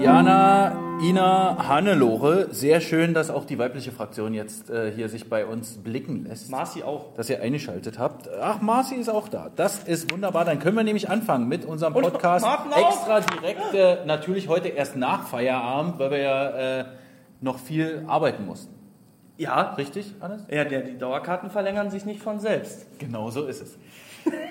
Jana, Ina, Hannelore, sehr schön, dass auch die weibliche Fraktion jetzt äh, hier sich bei uns blicken lässt. Marci auch. Dass ihr eingeschaltet habt. Ach, Marci ist auch da. Das ist wunderbar. Dann können wir nämlich anfangen mit unserem Podcast. Extra direkt, äh, natürlich heute erst nach Feierabend, weil wir ja äh, noch viel arbeiten mussten. Ja, Richtig, Hannes? ja der, die Dauerkarten verlängern sich nicht von selbst. Genau so ist es.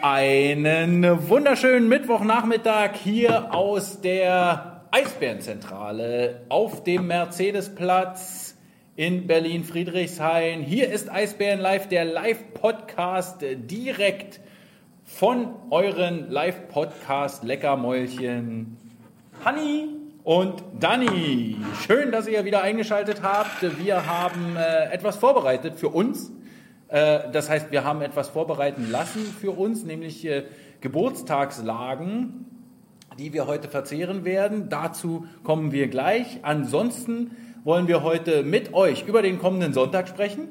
Einen wunderschönen Mittwochnachmittag hier aus der Eisbärenzentrale auf dem Mercedesplatz in Berlin-Friedrichshain. Hier ist Eisbären Live, der Live-Podcast direkt von euren Live-Podcast Leckermäulchen Hanni, und Dani, schön, dass ihr wieder eingeschaltet habt. Wir haben äh, etwas vorbereitet für uns. Äh, das heißt, wir haben etwas vorbereiten lassen für uns, nämlich äh, Geburtstagslagen, die wir heute verzehren werden. Dazu kommen wir gleich. Ansonsten wollen wir heute mit euch über den kommenden Sonntag sprechen.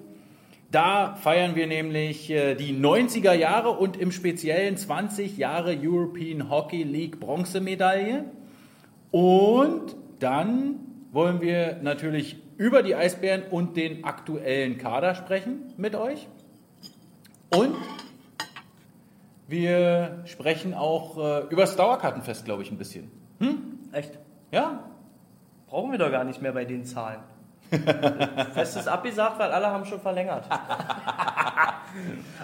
Da feiern wir nämlich äh, die 90er Jahre und im Speziellen 20 Jahre European Hockey League Bronzemedaille. Und dann wollen wir natürlich über die Eisbären und den aktuellen Kader sprechen mit euch. Und wir sprechen auch äh, über das Dauerkartenfest, glaube ich, ein bisschen. echt, Ja? brauchen wir doch gar nicht mehr bei den Zahlen. Fest ist abgesagt, weil alle haben schon verlängert.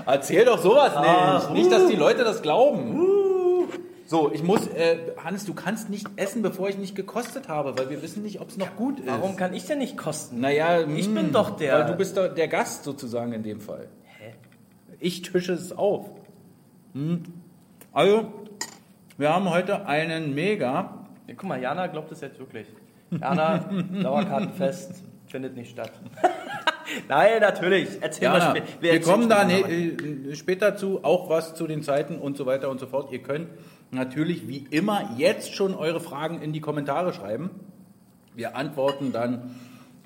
Erzähl doch sowas nicht. Ach, nicht, dass die Leute das glauben. So, ich muss, äh, Hannes, du kannst nicht essen, bevor ich nicht gekostet habe, weil wir wissen nicht, ob es noch gut ist. Warum kann ich denn nicht kosten? Naja, Ich mh, bin doch der- Weil du bist doch der Gast sozusagen in dem Fall. Hä? Ich tische es auf. Hm. Also, wir haben heute einen mega. Ja, guck mal, Jana glaubt es jetzt wirklich. Jana, Dauerkartenfest findet nicht statt. Nein, natürlich. Erzähl Jana, mal wir erzählen kommen da später ne, mal. äh, später zu, auch was zu den Zeiten und so weiter und so fort. Ihr könnt natürlich wie immer jetzt schon eure Fragen in die Kommentare schreiben. Wir antworten dann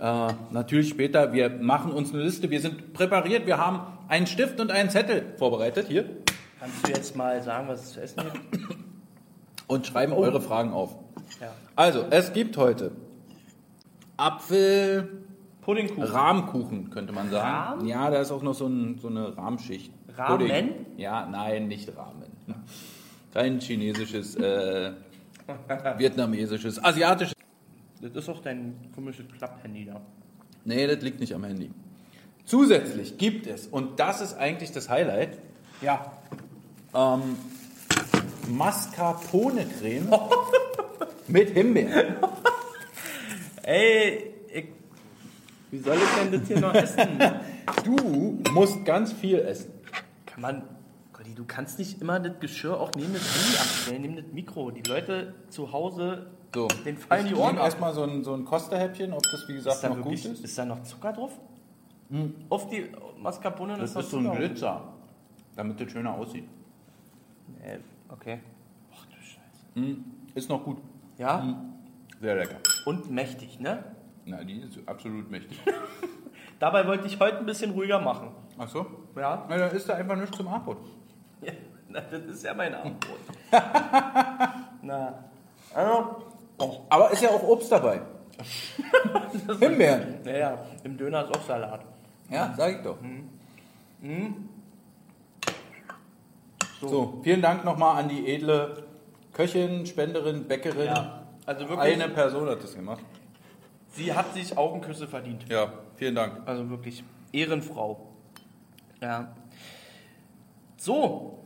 äh, natürlich später. Wir machen uns eine Liste. Wir sind präpariert. Wir haben einen Stift und einen Zettel vorbereitet hier Kannst du jetzt mal sagen, was es zu essen gibt? und schreiben eure Fragen auf. Ja. Also, es gibt heute Apfel, Puddingkuchen. Rahmkuchen, könnte man sagen. Rahm? Ja, da ist auch noch so, ein, so eine Rahmschicht. Ramen? Pudding. Ja, nein, nicht Ramen. Kein chinesisches, äh, vietnamesisches, asiatisches. Das ist auch dein komisches Klapphandy da. Nee, das liegt nicht am Handy. Zusätzlich gibt es, und das ist eigentlich das Highlight, Ja. Ähm, Mascarpone-Creme mit Himbeeren. Ey, ich, wie soll ich denn das hier noch essen? Du musst ganz viel essen. Kann man, Gotti, du kannst nicht immer das Geschirr auch neben das Handy abstellen, neben das Mikro. Die Leute zu Hause, So, den fallen ich die Ohren ab. erstmal so ein, so ein Kosterhäppchen, ob das wie gesagt Ist noch gut wirklich, ist. Hm. ist da noch Zucker drauf? Auf die Mascarpone Das ist so ein. Glitzer, damit das schöner aussieht. Nee, okay. Ach du Scheiße. Mm, Ist noch gut. Ja, Sehr lecker. und mächtig, ne? Na, die ist absolut mächtig. Dabei wollte ich heute ein bisschen ruhiger machen. Ach so? Ja, Na, dann ist da einfach nichts zum Abendbrot. ja na, das ist ja mein Abendbrot. Na, also, oh, Aber ist ja auch Obst dabei. Himbeeren. naja, im Döner ist auch Salat. Ja, sag ich doch. So, vielen Dank nochmal an die edle Köchin, Spenderin, Bäckerin. Ja, also wirklich, Eine Person hat das gemacht. sie hat sich Augenküsse verdient. Ja, vielen Dank. Also wirklich Ehrenfrau. Ja. So.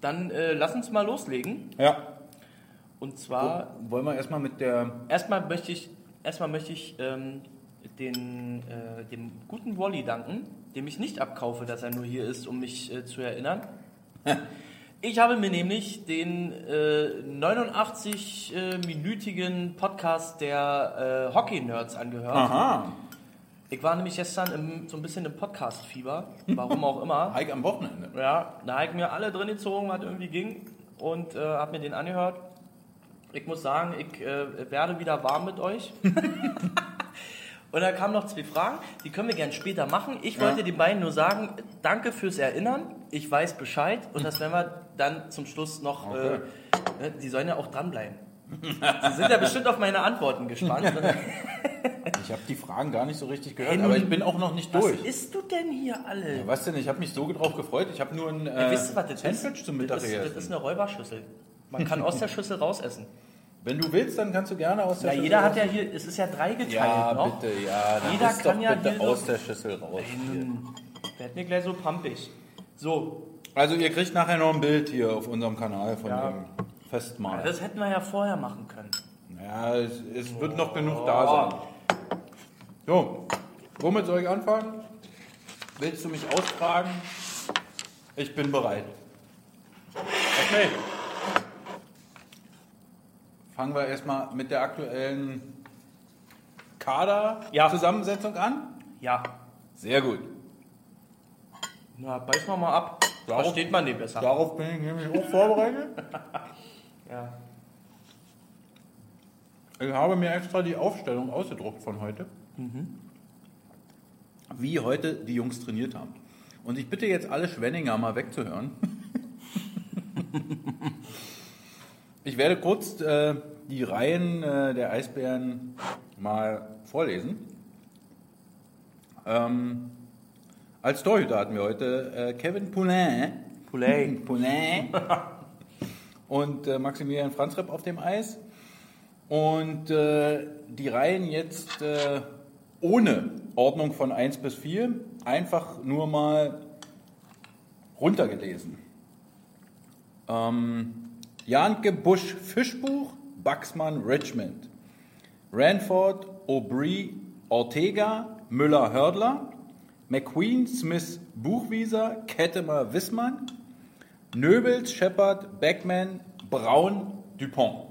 Dann äh, lass uns mal loslegen. Ja. Und zwar, Wollen wir erstmal mit der. erstmal möchte ich, erstmal möchte ich ähm, den, äh, dem guten Wally danken, dem ich nicht abkaufe, dass er nur hier ist, um mich äh, zu erinnern. Ich habe mir nämlich den äh, 89-minütigen Podcast der äh, Hockey-Nerds angehört. Aha. Ich war nämlich gestern im, so ein bisschen im Podcast-Fieber, warum auch immer. Hike am Wochenende. Ja, da habe ich mir alle drin gezogen, was irgendwie ging. und äh, habe mir den angehört. Ich muss sagen, ich äh, werde wieder warm mit euch. und da kamen noch zwei Fragen, die können wir gerne später machen. Ich Ja. wollte den beiden nur sagen, danke fürs Erinnern. Ich weiß Bescheid und das werden wir dann zum Schluss noch. Okay. Äh, ne, die sollen ja auch dranbleiben. Sie sind ja bestimmt auf meine Antworten gespannt. Ich habe die Fragen gar nicht so richtig gehört, Hey, aber ich bin auch noch nicht Was durch. isst du denn hier alle? Was denn? Ich habe mich so drauf gefreut. Ich habe nur ein äh, Ja, wisst ihr, was das ist? Sandwich zum Mittag das, ist, das ist eine Räuberschüssel. Man kann aus der Schüssel rausessen. Wenn du willst, dann kannst du gerne aus der Na, Schüssel jeder hat raus- ja hier, es ist ja dreigeteilt Ja, noch. bitte, ja. Dann Jeder kann doch ja bitte hier aus der Schüssel raus. Werd mir gleich so pampig. So, Also ihr kriegt nachher noch ein Bild hier auf unserem Kanal von Ja. dem Festmahl. das hätten wir ja vorher machen können. Ja, es, es wird noch genug da sein. So, womit soll ich anfangen? Willst du mich ausfragen? Ich bin bereit. Okay. Fangen wir erstmal mit der aktuellen Kader-Zusammensetzung an. Ja, Sehr gut. na, beiß mal mal ab. Darauf- Versteht man den besser. Darauf bin ich nämlich auch vorbereitet. Ja. Ich habe mir extra die Aufstellung ausgedruckt von heute. Wie heute die Jungs trainiert haben. Und ich bitte jetzt alle Schwenninger mal wegzuhören. ich werde kurz äh, die Reihen äh, der Eisbären mal vorlesen. Ähm, als Torhüter hatten wir heute äh, Kevin Poulain. Poulain. Poulain. und äh, Maximilian Franzrepp auf dem Eis. Und äh, die Reihen jetzt äh, ohne Ordnung von 1 bis 4 einfach nur mal runtergelesen. Ähm, Janke Busch Fischbuch, Baxmann Richmond. Ranford, Aubry, Ortega, Müller Hördler, McQueen, Smith Buchwieser, Kettemer Wissmann, Nöbels, Shepard, Beckman, Braun, Dupont.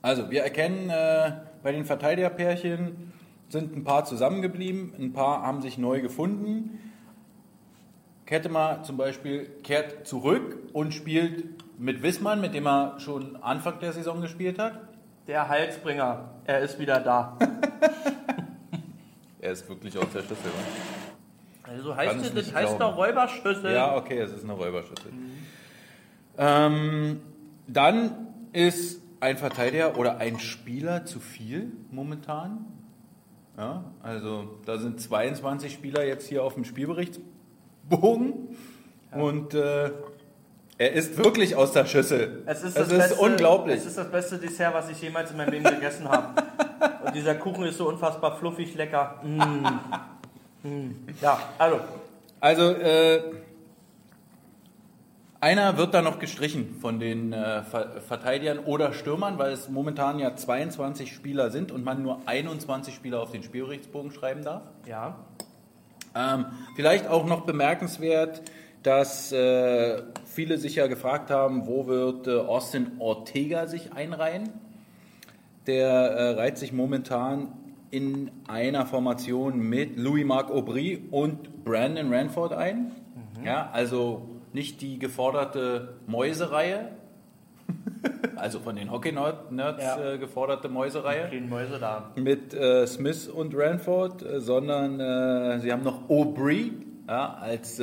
Also, wir erkennen äh, bei den Verteidigerpärchen sind ein paar zusammengeblieben, ein paar haben sich neu gefunden. Kettemer zum Beispiel kehrt zurück und spielt mit Wissmann, mit dem er schon Anfang der Saison gespielt hat. Der Halsbringer, er ist wieder da. Er ist wirklich aus der Schüssel. Also heißt es das heißt doch Räuberschüssel. Ja, okay, es ist eine Räuberschüssel. Ähm, dann ist ein Verteidiger oder ein Spieler zu viel momentan. Ja, also da sind 22 Spieler jetzt hier auf dem Spielberichtsbogen und äh, er ist wirklich aus der Schüssel. Es ist, es das ist beste, unglaublich. Es ist das beste Dessert, was ich jemals in meinem Leben gegessen habe. Und dieser Kuchen ist so unfassbar fluffig lecker. Mm. Mm. Ja, also, Also, äh, einer wird da noch gestrichen von den äh, Ver Verteidigern oder Stürmern, weil es momentan ja 22 Spieler sind und man nur 21 Spieler auf den Spielberichtsbogen schreiben darf. ja. Ähm, vielleicht auch noch bemerkenswert, dass äh, viele sich ja gefragt haben, wo wird äh, Austin Ortega sich einreihen. Der äh, reiht sich momentan in einer Formation mit Louis-Marc Aubry und Brandon Ranford ein. Ja, also nicht die geforderte Mäusereihe, also von den Hockey-Nerds Ja. äh, geforderte Mäusereihe Kleinen Mäuse da. mit äh, Smith und Ranford, äh, sondern äh, sie haben noch Aubry ja, als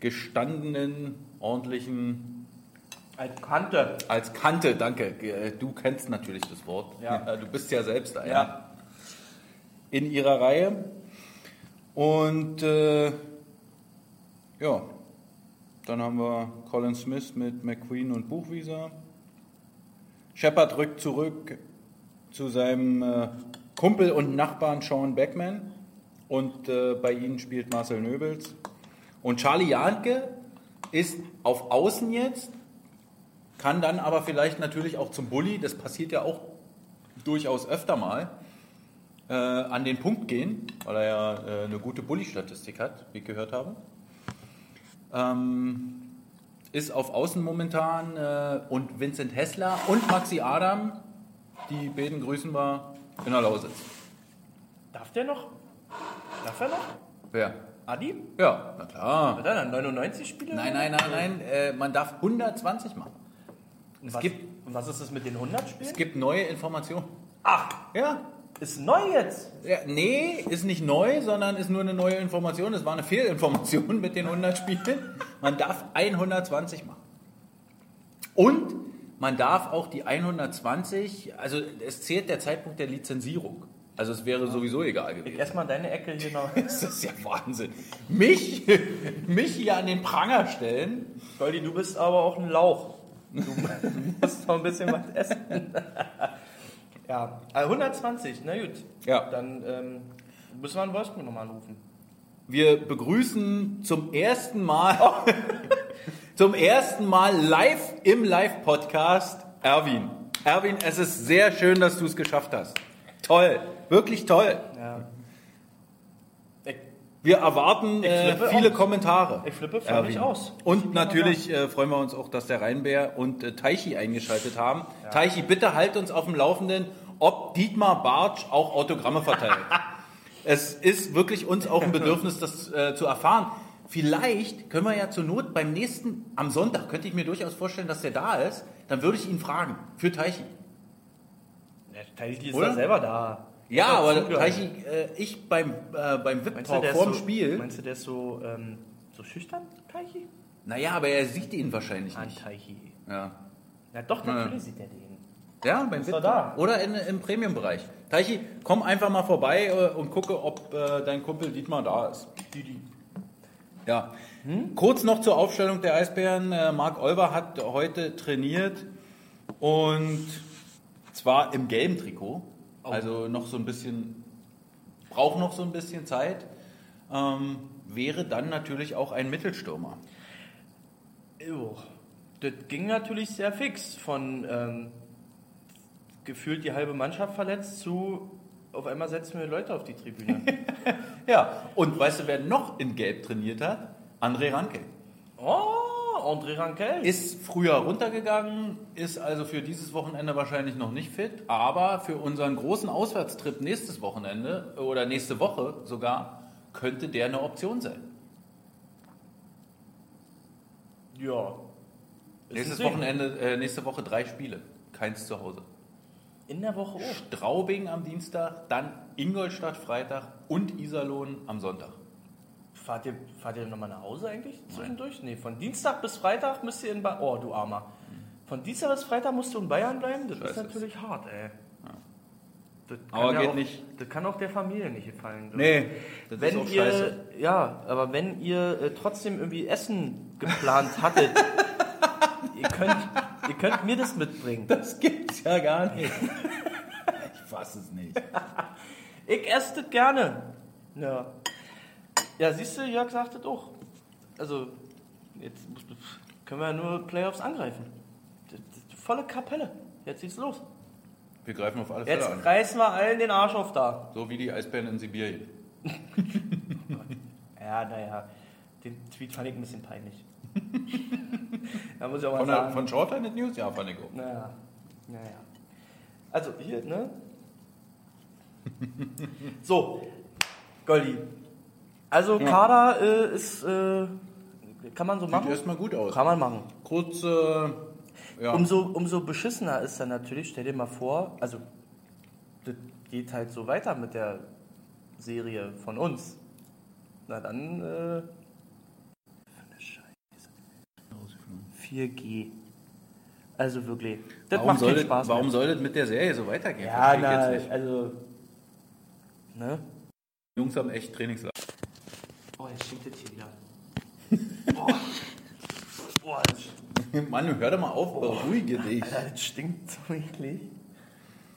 gestandenen, ordentlichen, Als Kante. als Kante, danke. Äh, Du kennst natürlich das Wort. Ja. Du bist ja selbst einer. Ja. In ihrer Reihe. Und äh, ja, dann haben wir Colin Smith mit McQueen und Buchwieser. Shepard rückt zurück zu seinem äh, Kumpel und Nachbarn Sean Beckman. Und äh, bei ihnen spielt Marcel Nöbels. Und Charlie Janke ist auf Außen jetzt, kann dann aber vielleicht natürlich auch zum Bully, das passiert ja auch durchaus öfter mal, äh, an den Punkt gehen, weil er ja äh, eine gute Bully-Statistik hat, wie ich gehört habe. Ähm, ist auf Außen momentan äh, und Vincent Hessler und Maxi Adam, die beiden grüßen wir in der Lausitz. Darf der noch? Darf er noch? Wer? Adi? Ja, na klar. Er dann 99 Spiele? Nein, nein, nein, nein. Äh, man darf 120 machen. Und was, gibt- und was ist das mit den 100 Spielen? Es gibt neue Informationen. Ach, Ja. ist neu jetzt. ja. Nee, ist nicht neu, sondern ist nur eine neue Information. Es war eine Fehlinformation mit den 100 Spielen. Man darf 120 machen. Und man darf auch die 120, also es zählt der Zeitpunkt der Lizenzierung. Also es wäre sowieso egal Ich gewesen. erstmal deine Ecke hier noch. Das ist ja Wahnsinn. Mich, mich hier an den Pranger stellen. Goldi, du bist aber auch ein Lauch. Du musst noch ein bisschen was essen. ja, also 120, na gut. Ja. Dann ähm, müssen wir in Wolfsburg nochmal anrufen. Wir begrüßen zum ersten Mal, zum ersten Mal live im Live-Podcast Erwin. Erwin, es ist sehr schön, dass du es geschafft hast. Toll, wirklich toll. Ja. Wir erwarten äh, viele aus. Kommentare. Ich flippe völlig aus. Und natürlich äh, freuen wir uns auch, dass der Rheinbär und äh, Teichi eingeschaltet haben. Teichi, bitte halt uns auf dem Laufenden, ob Dietmar Bartsch auch Autogramme verteilt. es ist wirklich uns auch ein Bedürfnis, das äh, zu erfahren. Vielleicht können wir ja zur Not beim nächsten, am Sonntag, könnte ich mir durchaus vorstellen, dass der da ist. Dann würde ich ihn fragen, für Teichi. der Teichi ist Oder? ja selber da. Ja, aber. Teichi, äh, ich beim, äh, beim Meinst du, der ist vorm so, Spiel, Meinst du, der ist so, ähm, so schüchtern, Teichi? naja, aber er sieht ihn wahrscheinlich An nicht. Teichi. Ja. Ja, doch, Ja. natürlich sieht er den. Ja, beim er VIP da. Oder in, im Premium-Bereich. Teichi, komm einfach mal vorbei äh, und gucke, ob äh, dein Kumpel Dietmar da ist. Ja. Kurz noch zur Aufstellung der Eisbären. Äh, Marc Olver hat heute trainiert und zwar im gelben Trikot. Also noch so ein bisschen, braucht noch so ein bisschen Zeit. Ähm, wäre dann natürlich auch ein Mittelstürmer. Jo. Das ging natürlich sehr fix von ähm, gefühlt die halbe Mannschaft verletzt zu auf einmal setzen wir Leute auf die Tribüne. Ja, und weißt du, wer noch in Gelb trainiert hat? André Ranke. oh, André Rankel. Ist früher runtergegangen, ist also für dieses Wochenende wahrscheinlich noch nicht fit, aber für unseren großen Auswärtstrip nächstes Wochenende oder nächste Woche sogar könnte der eine Option sein. ja. Nächstes. Wochenende, äh, nächste Woche drei Spiele, keins zu Hause. In der Woche auch. Straubing am Dienstag, dann Ingolstadt Freitag und Iserlohn am Sonntag. Fahrt ihr, fahrt ihr nochmal nach Hause eigentlich zwischendurch? Nee, von Dienstag bis Freitag müsst ihr in Bayern. Oh, du Armer. Von Dienstag bis Freitag musst du in Bayern bleiben? Das Scheiße. ist natürlich hart, ey. Das Aber ja geht auch, nicht. Das kann auch der Familie nicht gefallen. Nee, das wenn ist auch ihr, scheiße. ja, aber wenn ihr äh, trotzdem irgendwie Essen geplant hattet, ihr, könnt, ihr könnt mir das mitbringen. Das gibt's ja gar nicht. Ich fass es nicht. Ich esse das gerne. Ja. Ja, siehst du, Jörg sagt das auch. Also, jetzt können wir ja nur Playoffs angreifen. Das, das, volle Kapelle. Jetzt geht's los. Wir greifen auf alle Fälle Jetzt an. reißen wir allen den Arsch auf da. So wie die Eisbären in Sibirien. Ja, naja. Den Tweet fand ich ein bisschen peinlich. da muss ich auch mal Von, der, sagen. von Shorthanded News? Ja, fand ich auch. Naja, naja. Also hier, ne? so, Goldi. Also Kader äh, ist, äh, kann man so Sieht machen? erstmal gut aus. Kann man machen. Kurz, äh, ja. Umso, umso beschissener ist dann natürlich, stell dir mal vor, also das geht halt so weiter mit der Serie von uns. Na dann, äh, für eine Scheiße. 4G. Also wirklich. Das warum, macht soll keinen das, Spaß warum mehr. soll das mit der Serie so weitergehen? Ja, na, also. Ne? Die Jungs haben echt Trainingslager. Oh, jetzt stinkt das hier wieder. Boah. Boah, das, Mann, hör doch mal auf, beruhige dich. Alter, das stinkt so eklig.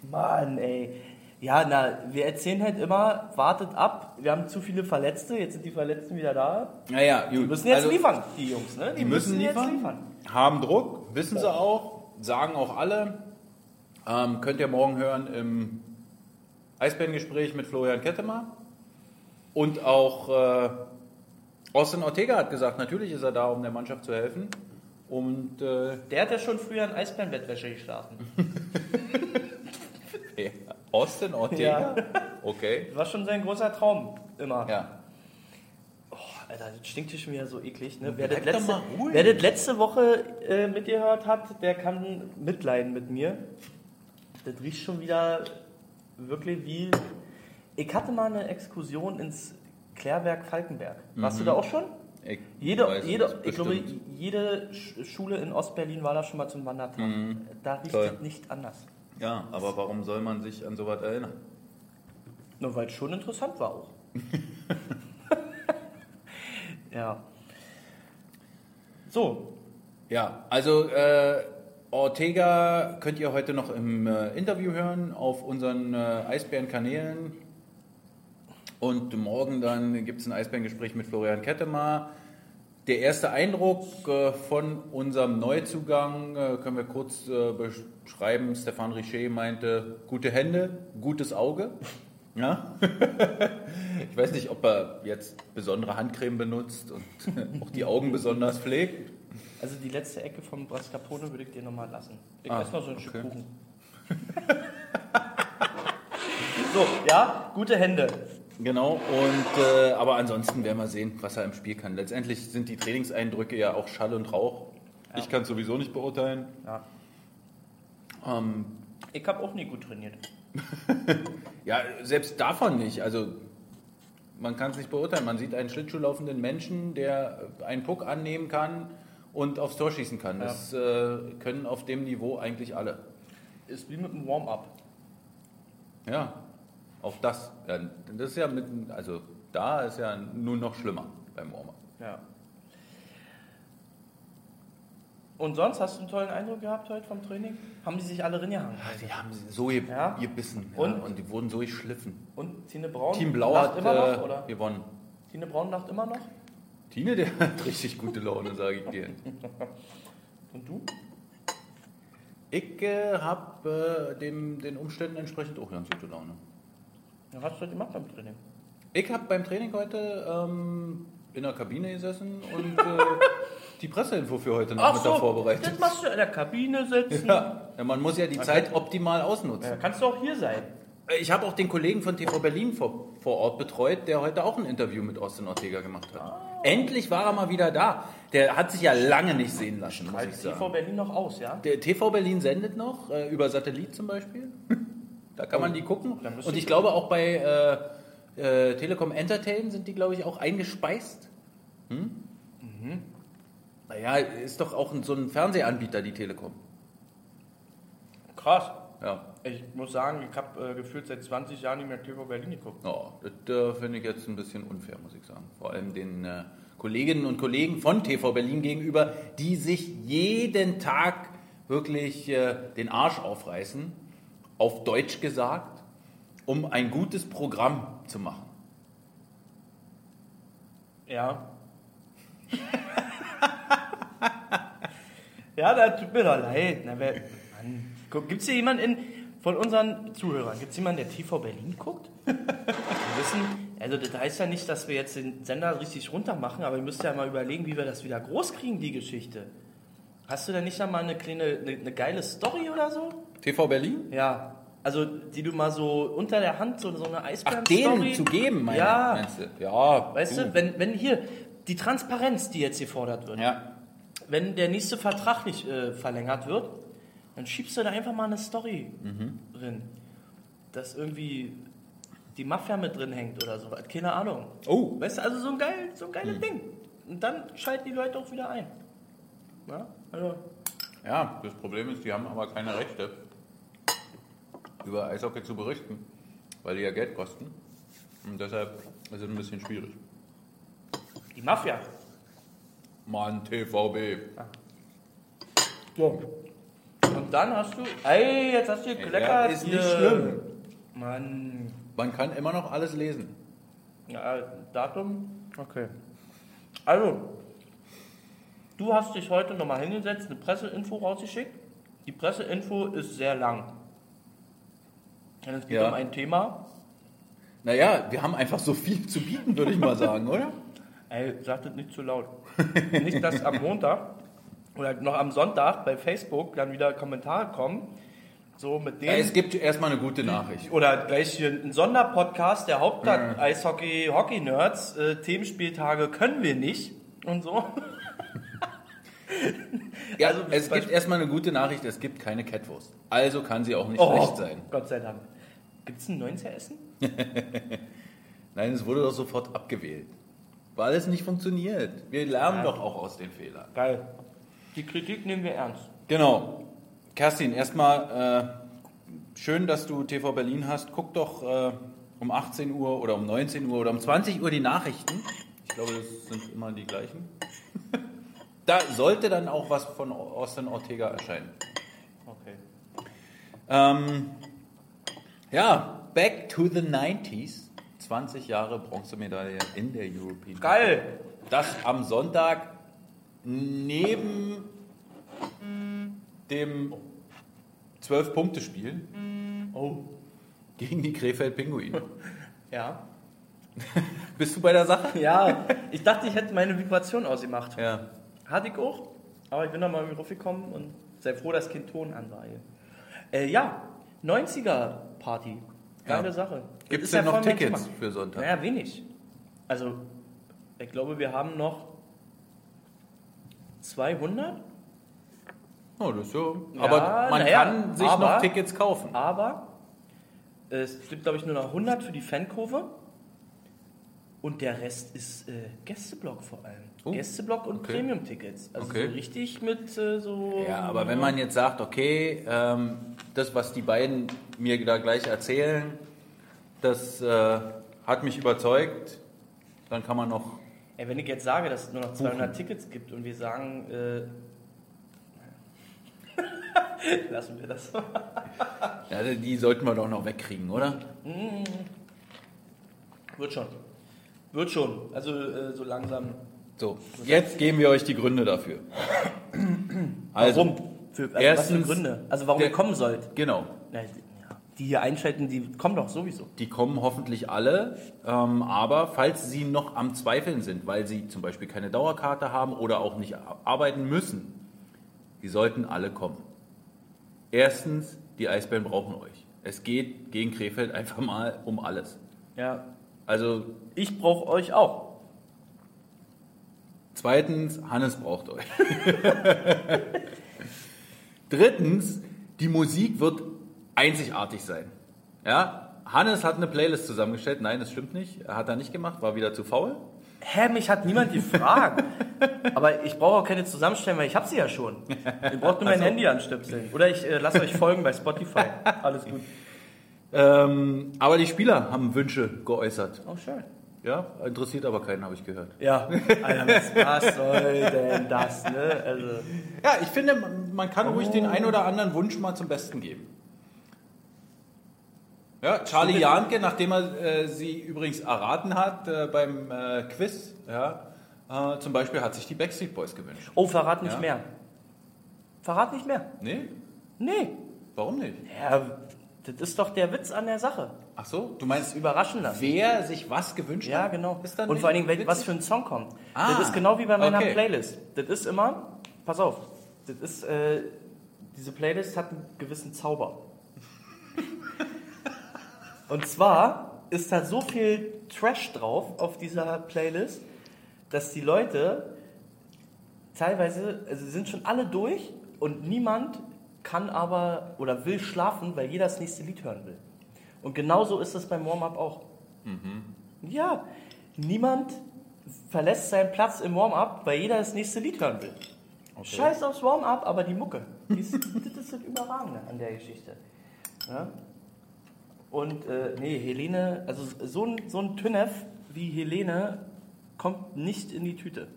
Mann, ey. Ja, na, wir erzählen halt immer, wartet ab, wir haben zu viele Verletzte, jetzt sind die Verletzten wieder da. Naja, gut. Die müssen jetzt Also, liefern, die Jungs, ne? Die müssen liefern, jetzt liefern. haben Druck, wissen sie auch, sagen auch alle. Ähm, könnt ihr morgen hören im Eisbärengespräch mit Florian Kettemer. Und auch äh, Austin Ortega hat gesagt, natürlich ist er da, um der Mannschaft zu helfen. Und äh, Der hat ja schon früher ein Eisbärenbettwäsche gestartet. ja, Austin Ortega? Ja. Okay. Das war schon sein großer Traum, immer. Ja. Oh, Alter, das stinkt hier schon wieder so eklig. Ne? Wer, das letzte, wer das letzte Woche äh, mitgehört hat, der kann mitleiden mit mir. Das riecht schon wieder wirklich wie. Ich hatte mal eine Exkursion ins Klärwerk Falkenberg. Warst du da auch schon? Ich Jede, Mhm. weiß jede, ich glaube, jede Sch- Schule in Ostberlin war da schon mal zum Wandertag. Da riecht Mhm. Toll. es nicht anders. Ja, aber warum soll man sich an sowas erinnern? Nur weil es schon interessant war auch. ja. So, Ja, also äh, Ortega könnt ihr heute noch im äh, Interview hören auf unseren äh, Eisbärenkanälen. Und morgen dann gibt es ein Eisbärengespräch mit Florian Kettemar. Der erste Eindruck äh, von unserem Neuzugang äh, können wir kurz äh, beschreiben. Stefan Richer meinte, gute Hände, gutes Auge. Ja? ich weiß nicht, ob er jetzt besondere Handcreme benutzt und auch die Augen besonders pflegt. also die letzte Ecke vom Brascarpone würde ich dir nochmal lassen. Ich Ah, noch so ein Stück okay. Kuchen. so, ja, gute Hände. Genau, und äh, aber ansonsten werden wir sehen, was er im Spiel kann. Letztendlich sind die Trainingseindrücke ja auch Schall und Rauch. Ich kann es sowieso nicht beurteilen. Ja. Ähm, Ich habe auch nie gut trainiert. ja, selbst davon nicht. Also man kann es nicht beurteilen. Man sieht einen Schlittschuhlaufenden Menschen, der einen Puck annehmen kann und aufs Tor schießen kann. Das äh, können auf dem Niveau eigentlich alle. Ist wie mit einem Warm-up. Ja, auch das. Das ist ja mit, also da ist ja nur noch schlimmer beim Warmer. Ja. Und sonst hast du einen tollen Eindruck gehabt heute vom Training? Haben die sich alle reingehangen? Die haben so ge Ja? gebissen ja, Und? und? die wurden so geschliffen. Und Tine Braun? Team Blau lacht hat immer noch, äh, oder? gewonnen. Tine Braun lacht immer noch? Tine, der hat richtig gute Laune, sage ich dir. Und du? Ich äh, habe äh, dem, den Umständen entsprechend auch ganz gute Laune. Was hast du heute gemacht beim Training? Ich habe beim Training heute ähm, in der Kabine gesessen und äh, die Presseinfo für heute Nachmittag vorbereitet. das machst du in der Kabine sitzen. Ja. ja, man muss ja die Zeit optimal ausnutzen. Ja, kannst du auch hier sein. Ich habe auch den Kollegen von TV Berlin vor, vor Ort betreut, der heute auch ein Interview mit Austin Ortega gemacht hat. Endlich war er mal wieder da. Der hat sich ja lange nicht sehen lassen, muss ich Als TV sagen. Berlin noch aus, ja? Der TV Berlin sendet noch, äh, über Satellit zum Beispiel. da kann man die gucken. Und ich glaube auch bei äh, äh, Telekom Entertain sind die, glaube ich, auch eingespeist. Hm? Mhm. Naja, ist doch auch ein, so ein Fernsehanbieter, die Telekom. Krass. Ja. Ich muss sagen, ich habe äh, gefühlt seit 20 Jahren nicht mehr TV Berlin geguckt. Ja, das äh, finde ich jetzt ein bisschen unfair, muss ich sagen. Vor allem den äh, Kolleginnen und Kollegen von TV Berlin gegenüber, die sich jeden Tag wirklich äh, den Arsch aufreißen, auf Deutsch gesagt, um ein gutes Programm zu machen. Ja. ja, da tut mir doch leid. Na, wer, Mann. Gibt es hier jemanden in, von unseren Zuhörern, gibt es jemanden, der TV Berlin guckt? Wir wissen, also das heißt ja nicht, dass wir jetzt den Sender richtig runter machen, aber wir müssen ja mal überlegen, wie wir das wieder groß kriegen, die Geschichte. Hast du denn nicht einmal eine kleine, eine, eine geile Story oder so? TV Berlin? Ja. Also, die du mal so unter der Hand, so, so eine Ach, Eisbären-Story... denen zu geben, meine, Ja. meinst du? Ja, Weißt du, wenn, wenn hier die Transparenz, die jetzt gefordert wird, Ja, wenn der nächste Vertrag nicht äh, verlängert wird, dann schiebst du da einfach mal eine Story Mhm. drin, dass irgendwie die Mafia mit drin hängt oder so, keine Ahnung. Oh. Weißt du, also so ein, geil, so ein geiles Ding. Und dann schalten die Leute auch wieder ein. Ja? Also, ja, das Problem ist, die haben aber keine Rechte, über Eishockey zu berichten, weil die ja Geld kosten. Und deshalb ist es ein bisschen schwierig. die Mafia. Mann, TVB. So. Und dann hast du, ey, jetzt hast du hier gekleckert. ist hier. nicht schlimm. Mann. Man kann immer noch alles lesen. Ja, Datum? Okay. Also, du hast dich heute nochmal hingesetzt, eine Presseinfo rausgeschickt. Die Presseinfo ist sehr lang. Denn es geht Ja. um ein Thema. Naja, wir haben einfach so viel zu bieten, würde ich mal sagen, oder? Ey, sag das nicht zu laut. nicht, dass am Montag oder noch am Sonntag bei Facebook dann wieder Kommentare kommen. So mit Ja, denen. es gibt erstmal eine gute Nachricht. Oder gleich hier ein Sonderpodcast, der Hauptstadt Eishockey, Hockey-Nerds, äh, Themenspieltage können wir nicht und so. Ja, Also, es gibt erstmal eine gute Nachricht, es gibt keine Catwurst. Also kann sie auch nicht Oh. schlecht sein. Gott sei Dank. Gibt es ein 90er Essen? Nein, es wurde doch sofort abgewählt. Weil es nicht funktioniert. Wir lernen Ja. doch auch aus den Fehlern. Geil. Die Kritik nehmen wir ernst. Genau. Kerstin, erstmal äh, schön, dass du TV Berlin hast. Guck doch äh, um 18 Uhr oder um 19 Uhr oder um 20 Uhr die Nachrichten. Ich glaube, das sind immer die gleichen. da sollte dann auch was von Austin Ortega erscheinen. Okay. Ähm, ja, back to the 90s. 20 Jahre Bronzemedaille in der European. Geil. Das am Sonntag neben dem 12-Punkte-Spiel Oh. gegen die Krefeld Pinguine. Ja. Bist du bei der Sache? Ja, ich dachte, ich hätte meine Vibration ausgemacht. Ja. Hatte ich auch, aber ich bin nochmal mit gekommen und sei froh, dass kein Ton an war hier. Äh, ja, 90er-Party. Geile Ja. Sache. Gibt es ist ja denn noch Tickets für Sonntag? Naja, wenig. Also, ich glaube, wir haben noch 200, Oh, das ist ja. Ja, aber man naja, kann sich aber- noch Tickets kaufen. aber es gibt, glaube ich, nur noch 100 für die Fankurve. Und der Rest ist äh, Gästeblock vor allem. Oh, Gästeblock und okay. Premium-Tickets. Also Okay. so richtig mit äh, so. Ja, aber wenn man jetzt sagt, okay, ähm, das, was die beiden mir da gleich erzählen, das äh, hat mich überzeugt, dann kann man noch. Ey, wenn ich jetzt sage, dass es nur noch 200 Tickets gibt und wir sagen, äh, lassen wir das. Ja, die sollten wir doch noch wegkriegen, oder? Wird schon. Wird schon. Also äh, so langsam. So, jetzt geben wir euch die Gründe dafür. Also, warum? Für, also was für erstens, Gründe? Also warum der- ihr kommen sollt. Genau. Na, die hier einschalten, die kommen doch sowieso. Die kommen hoffentlich alle, ähm, aber falls sie noch am Zweifeln sind, weil sie zum Beispiel keine Dauerkarte haben oder auch nicht ar- arbeiten müssen, die sollten alle kommen. Erstens, die Eisbären brauchen euch. Es geht gegen Krefeld einfach mal um alles. Ja. Also Ich brauche euch auch. Zweitens, Hannes braucht euch. Drittens, die Musik wird einzigartig sein. Ja, Hannes hat eine Playlist zusammengestellt. Nein, das stimmt nicht. Hat er nicht gemacht, war wieder zu faul. Hä, mich hat niemand gefragt. Aber ich brauche auch keine zusammenstellen, weil ich habe sie ja schon. Ihr braucht nur mein Also- Handy anstöpseln. Oder ich äh, lasse euch folgen bei Spotify. Alles gut. Ähm, aber die Spieler haben Wünsche geäußert. Oh, schön. Ja, interessiert aber keinen, habe ich gehört. Ja, Alter, was, was soll denn das, ne? Also, Ja, ich finde, man, kann ruhig den einen oder anderen Wunsch mal zum Besten geben. Ja, Charlie Janke, nachdem er äh, sie übrigens erraten hat äh, beim äh, Quiz, ja, äh, zum Beispiel hat sich die Backstreet Boys gewünscht. oh, verrat nicht Ja. mehr. Verrat nicht mehr. Nee, Nee. warum nicht? Ja, das ist doch der Witz an der Sache. Ach so, du meinst, Überraschen lassen. wer sich was gewünscht Ja, hat? genau. Ist dann Und vor allen Dingen, was für ein Song kommt. Ah, das ist genau wie bei meiner okay. Playlist. Das ist immer, pass auf, das ist, äh, diese Playlist hat einen gewissen Zauber. Und zwar ist da so viel Trash drauf auf dieser Playlist, dass die Leute teilweise, also sind schon alle durch und niemand kann aber oder will schlafen, weil jeder das nächste Lied hören will. Und genauso ist es beim Warm-up auch. Ja, niemand verlässt seinen Platz im Warm-up, weil jeder das nächste Lied hören will. Scheiß aufs Warm-up, aber die Mucke. Die ist, das ist das Überragende an der Geschichte. Ja? Und äh, nee, Helene, also so ein, so ein Tünnef wie Helene kommt nicht in die Tüte.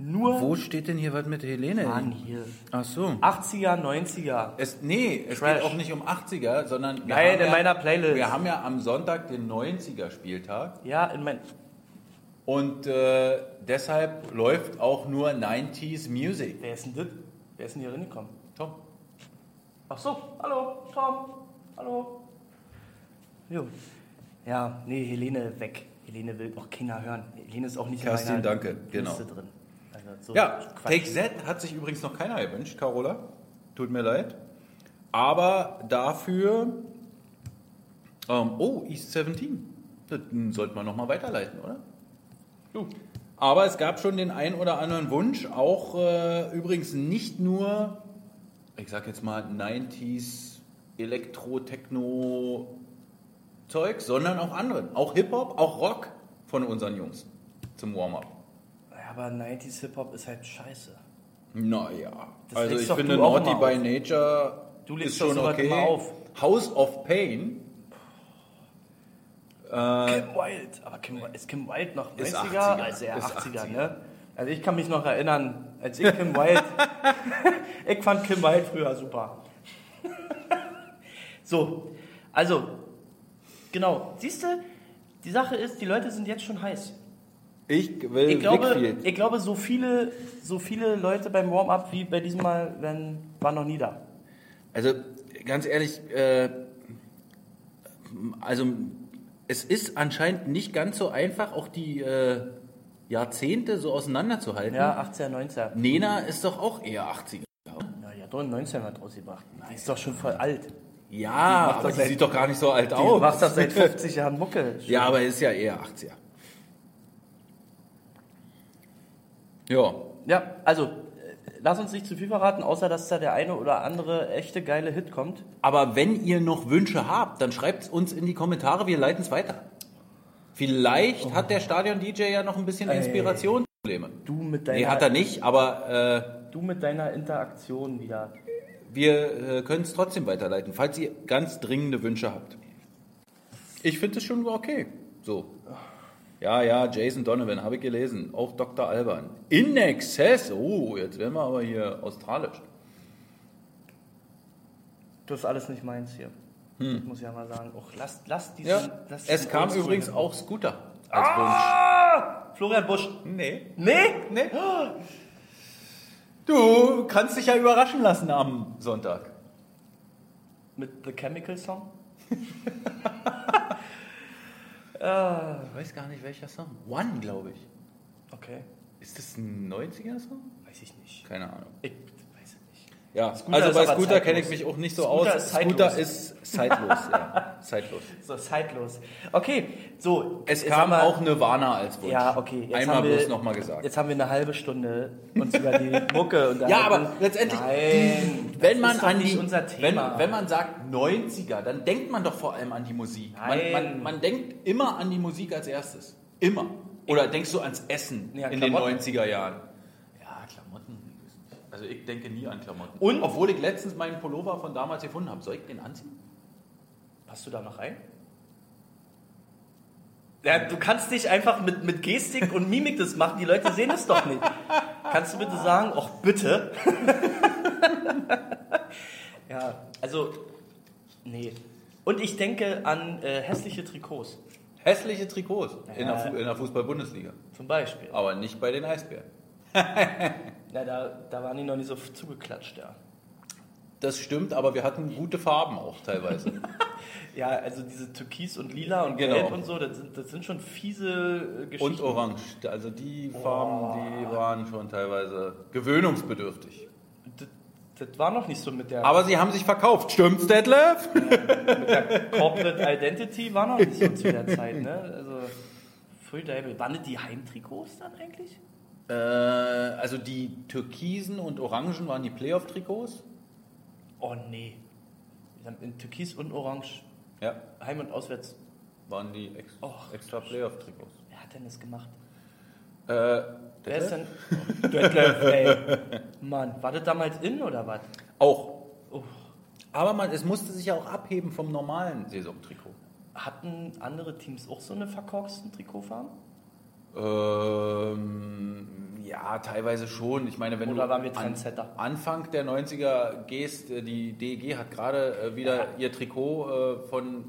Nur Wo steht denn hier was mit Helene? Mann hier. Ach so. 80er, 90er. Es, nee, es Trash. geht auch nicht um 80er, sondern wir Nein, haben in ja, meiner Playlist. Wir haben ja am Sonntag den 90er Spieltag Ja, in mein. und äh, deshalb läuft auch nur 90s Music. Wer ist denn das? Wer ist denn hier reingekommen? Tom. Ach so, hallo, Tom. Hallo. Jo. Ja, nee, Helene weg. Helene will auch keiner hören. Helene ist auch nicht Kerstin, in meiner danke, genau. Liste drin. So Ja, Quatsch. Take Z hat sich übrigens noch keiner gewünscht, Carola. Tut mir leid. Aber dafür, ähm, oh, East 17. Das sollte man nochmal weiterleiten, oder? Du. Aber es gab schon den einen oder anderen Wunsch, auch äh, übrigens nicht nur, ich sag jetzt mal 90s Elektro-Techno-Zeug, sondern auch anderen. Auch Hip-Hop, auch Rock von unseren Jungs zum Warm-up. Aber 90s Hip-Hop ist halt scheiße. Naja, Das also ich finde Naughty by auf. Nature Du legst ist schon okay. immer auf. House of Pain. Äh, Kim Wilde. Aber Kim, ist Kim Wilde noch 90er? Ist 80er. Also ja, Ist 80er, 80er. ne? Also ich kann mich noch erinnern, als ich Kim Wilde... ich fand Kim Wilde früher super. so, also, genau. Siehst du, die Sache ist, die Leute sind jetzt schon heiß. Ich will Ich glaube, Wickfield. ich glaube so, viele, so viele Leute beim Warm-up wie bei diesem Mal werden, waren noch nie da. Also ganz ehrlich, äh, also es ist anscheinend nicht ganz so einfach, auch die äh, Jahrzehnte so auseinanderzuhalten. Ja, 18er, 19er. Nena ist doch auch eher 80er. Ja, die hat doch einen 19er draus gebracht. Die ist doch schon voll alt. Ja, macht aber die seit- sieht doch gar nicht so alt Die aus. macht das seit 50 Jahren Mucke. Ja, aber ist ja eher 80er. Ja, Ja, also, äh, lass uns nicht zu viel verraten, außer dass da der eine oder andere echte geile Hit kommt. aber wenn ihr noch Wünsche habt, dann schreibt es uns in die Kommentare, wir leiten es weiter. Vielleicht hat der Stadion-DJ ja noch ein bisschen. Inspirationsprobleme. Du mit deiner, Nee, hat er nicht, aber äh, du mit deiner Interaktion wieder. wir äh, können es trotzdem weiterleiten, falls ihr ganz dringende Wünsche habt. Ich finde es schon okay. So. Ja, ja, Jason Donovan, habe ich gelesen. Auch Dr. Alban. In Excess. Oh, jetzt werden wir aber hier australisch. Das ist alles nicht meins hier. Ich muss ja mal sagen. Och, lass, lass diesen. Hm. Ja, lass es kam Oldschool übrigens auch Scooter als Ah! Florian Busch. Wunsch. Nee. Nee? Nee. Du kannst dich ja überraschen lassen am Sonntag. Mit The Chemical Song? Ich weiß gar nicht, welcher Song. One, glaube ich. Okay. Ist das ein 90er-Song? Weiß ich nicht. Keine Ahnung. Ich. Ja, Scooter also bei Scooter kenne ich mich auch nicht so Scooter aus. ist. Scooter ist zeitlos, ja. Zeitlos. So, zeitlos. Okay, so. Es kam wir- auch Nirvana als Wunsch. Ja, okay. Jetzt Einmal wir, bloß nochmal gesagt. Jetzt haben wir eine halbe Stunde uns über die Mucke unterhalten. Ja, aber letztendlich, Nein, wenn das man an nicht die, unser Thema. Wenn, wenn man sagt 90er, dann denkt man doch vor allem an die Musik. Man, man, man denkt immer an die Musik als erstes. Immer. Oder denkst du ans Essen Ja, in den 90er Jahren? Also ich denke nie an Klamotten. Und? Obwohl ich letztens meinen Pullover von damals gefunden habe. Soll ich den anziehen? Passt du da noch rein? Ja, du kannst nicht einfach mit, mit Gestik und Mimik das machen, die Leute sehen es doch nicht. Kannst du bitte sagen, ach bitte? ja, also, nee. Und ich denke an äh, hässliche Trikots, Hässliche Trikots in, Ja. der, Fu in der Fußball-Bundesliga. zum Beispiel. Aber nicht bei den Eisbären. Ja, da, da waren die noch nicht so zugeklatscht, ja. Das stimmt, aber wir hatten gute Farben auch teilweise. Ja, also diese Türkis und Lila und Genau. Gelb und so, das sind, das sind schon fiese äh, Geschichten. Und orange. Also die Farben, die waren schon teilweise gewöhnungsbedürftig. Das, das war noch nicht so mit der Aber sie haben sich verkauft. Stimmt's, Detlef? Corporate Identity war noch nicht so zu der Zeit, ne? Also, Free Devil. Waren das die Heimtrikots dann eigentlich? Äh, also die türkisen und orangen waren die Playoff-Trikots. Oh nee. Wir haben In Türkis und Orange. Ja, Heim- und Auswärts. waren die ex Och. extra Playoff-Trikots. Wer hat denn das gemacht? Äh, Wer ist denn? Detlef, ey. Mann, war das damals in oder was? Auch. Oh. Aber man, es musste sich ja auch abheben vom normalen Saisontrikot. Hatten andere Teams auch so eine verkorksten Trikotfarben? Ähm, ja, teilweise schon. Ich meine, wenn Oder du waren wir an? Anfang der 90er gehst, äh, die DEG hat gerade äh, wieder ihr Trikot äh, von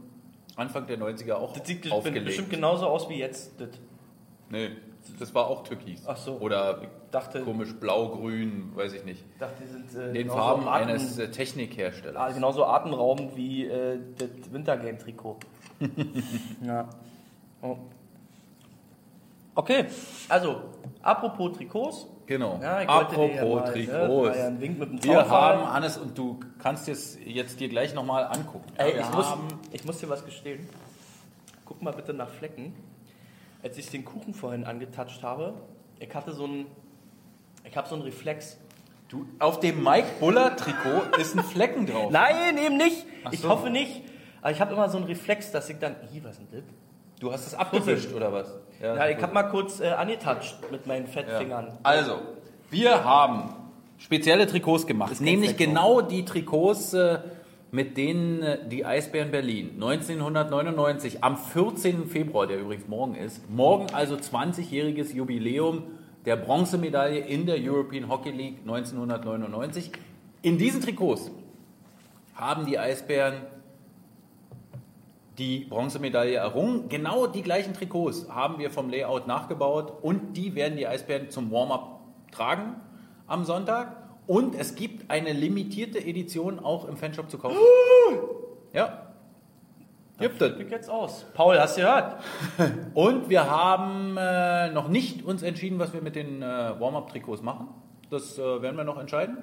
Anfang der 90er auch Das sieht aufgelegt. bestimmt genauso aus wie jetzt. Das. Nee, das war auch türkis. Ach so. Oder Dachte- komisch blau-grün, weiß ich nicht. Ich dachte, die sind äh, Den Farben Arten- eines äh, Technikherstellers. Ah, genauso atemberaubend wie äh, das Wintergame-Trikot. ja. Oh. Okay, also apropos Trikots. Genau. Ja, dir ja Apropos mal, ne, Trikots. dem wir haben, Hannes, und du kannst es jetzt dir gleich nochmal angucken. Ey, ich muss, ich muss dir was gestehen. Guck mal bitte nach Flecken. Als ich den Kuchen vorhin angetatscht habe, ich hatte so einen, ich habe so einen Reflex. du, auf dem Mike Buller Trikot ist ein Flecken drauf. Nein, eben nicht. Ach Ich so. hoffe nicht. Aber ich habe immer so einen Reflex, dass ich dann, was ist denn das? Du hast es abgewischt, oder was? Ja, ich habe mal kurz äh, angetatscht mit meinen Fettfingern. Also, wir haben spezielle Trikots gemacht, kein nämlich genau die Trikots, äh, mit denen äh, die Eisbären Berlin 1999 am 14. Februar, der übrigens morgen ist, morgen also 20-jähriges Jubiläum der Bronzemedaille in der European Hockey League 1999. In diesen Trikots haben die Eisbären die Bronzemedaille errungen. Genau die gleichen Trikots haben wir vom Layout nachgebaut und die werden die Eisbären zum Warm-up tragen am Sonntag. Und es gibt eine limitierte Edition auch im Fanshop zu kaufen. Ja. Gibt es. Klick jetzt aus. Paul, hast du gehört? Und wir haben äh, noch nicht uns entschieden, was wir mit den äh, Warm-up-Trikots machen. Das äh, werden wir noch entscheiden.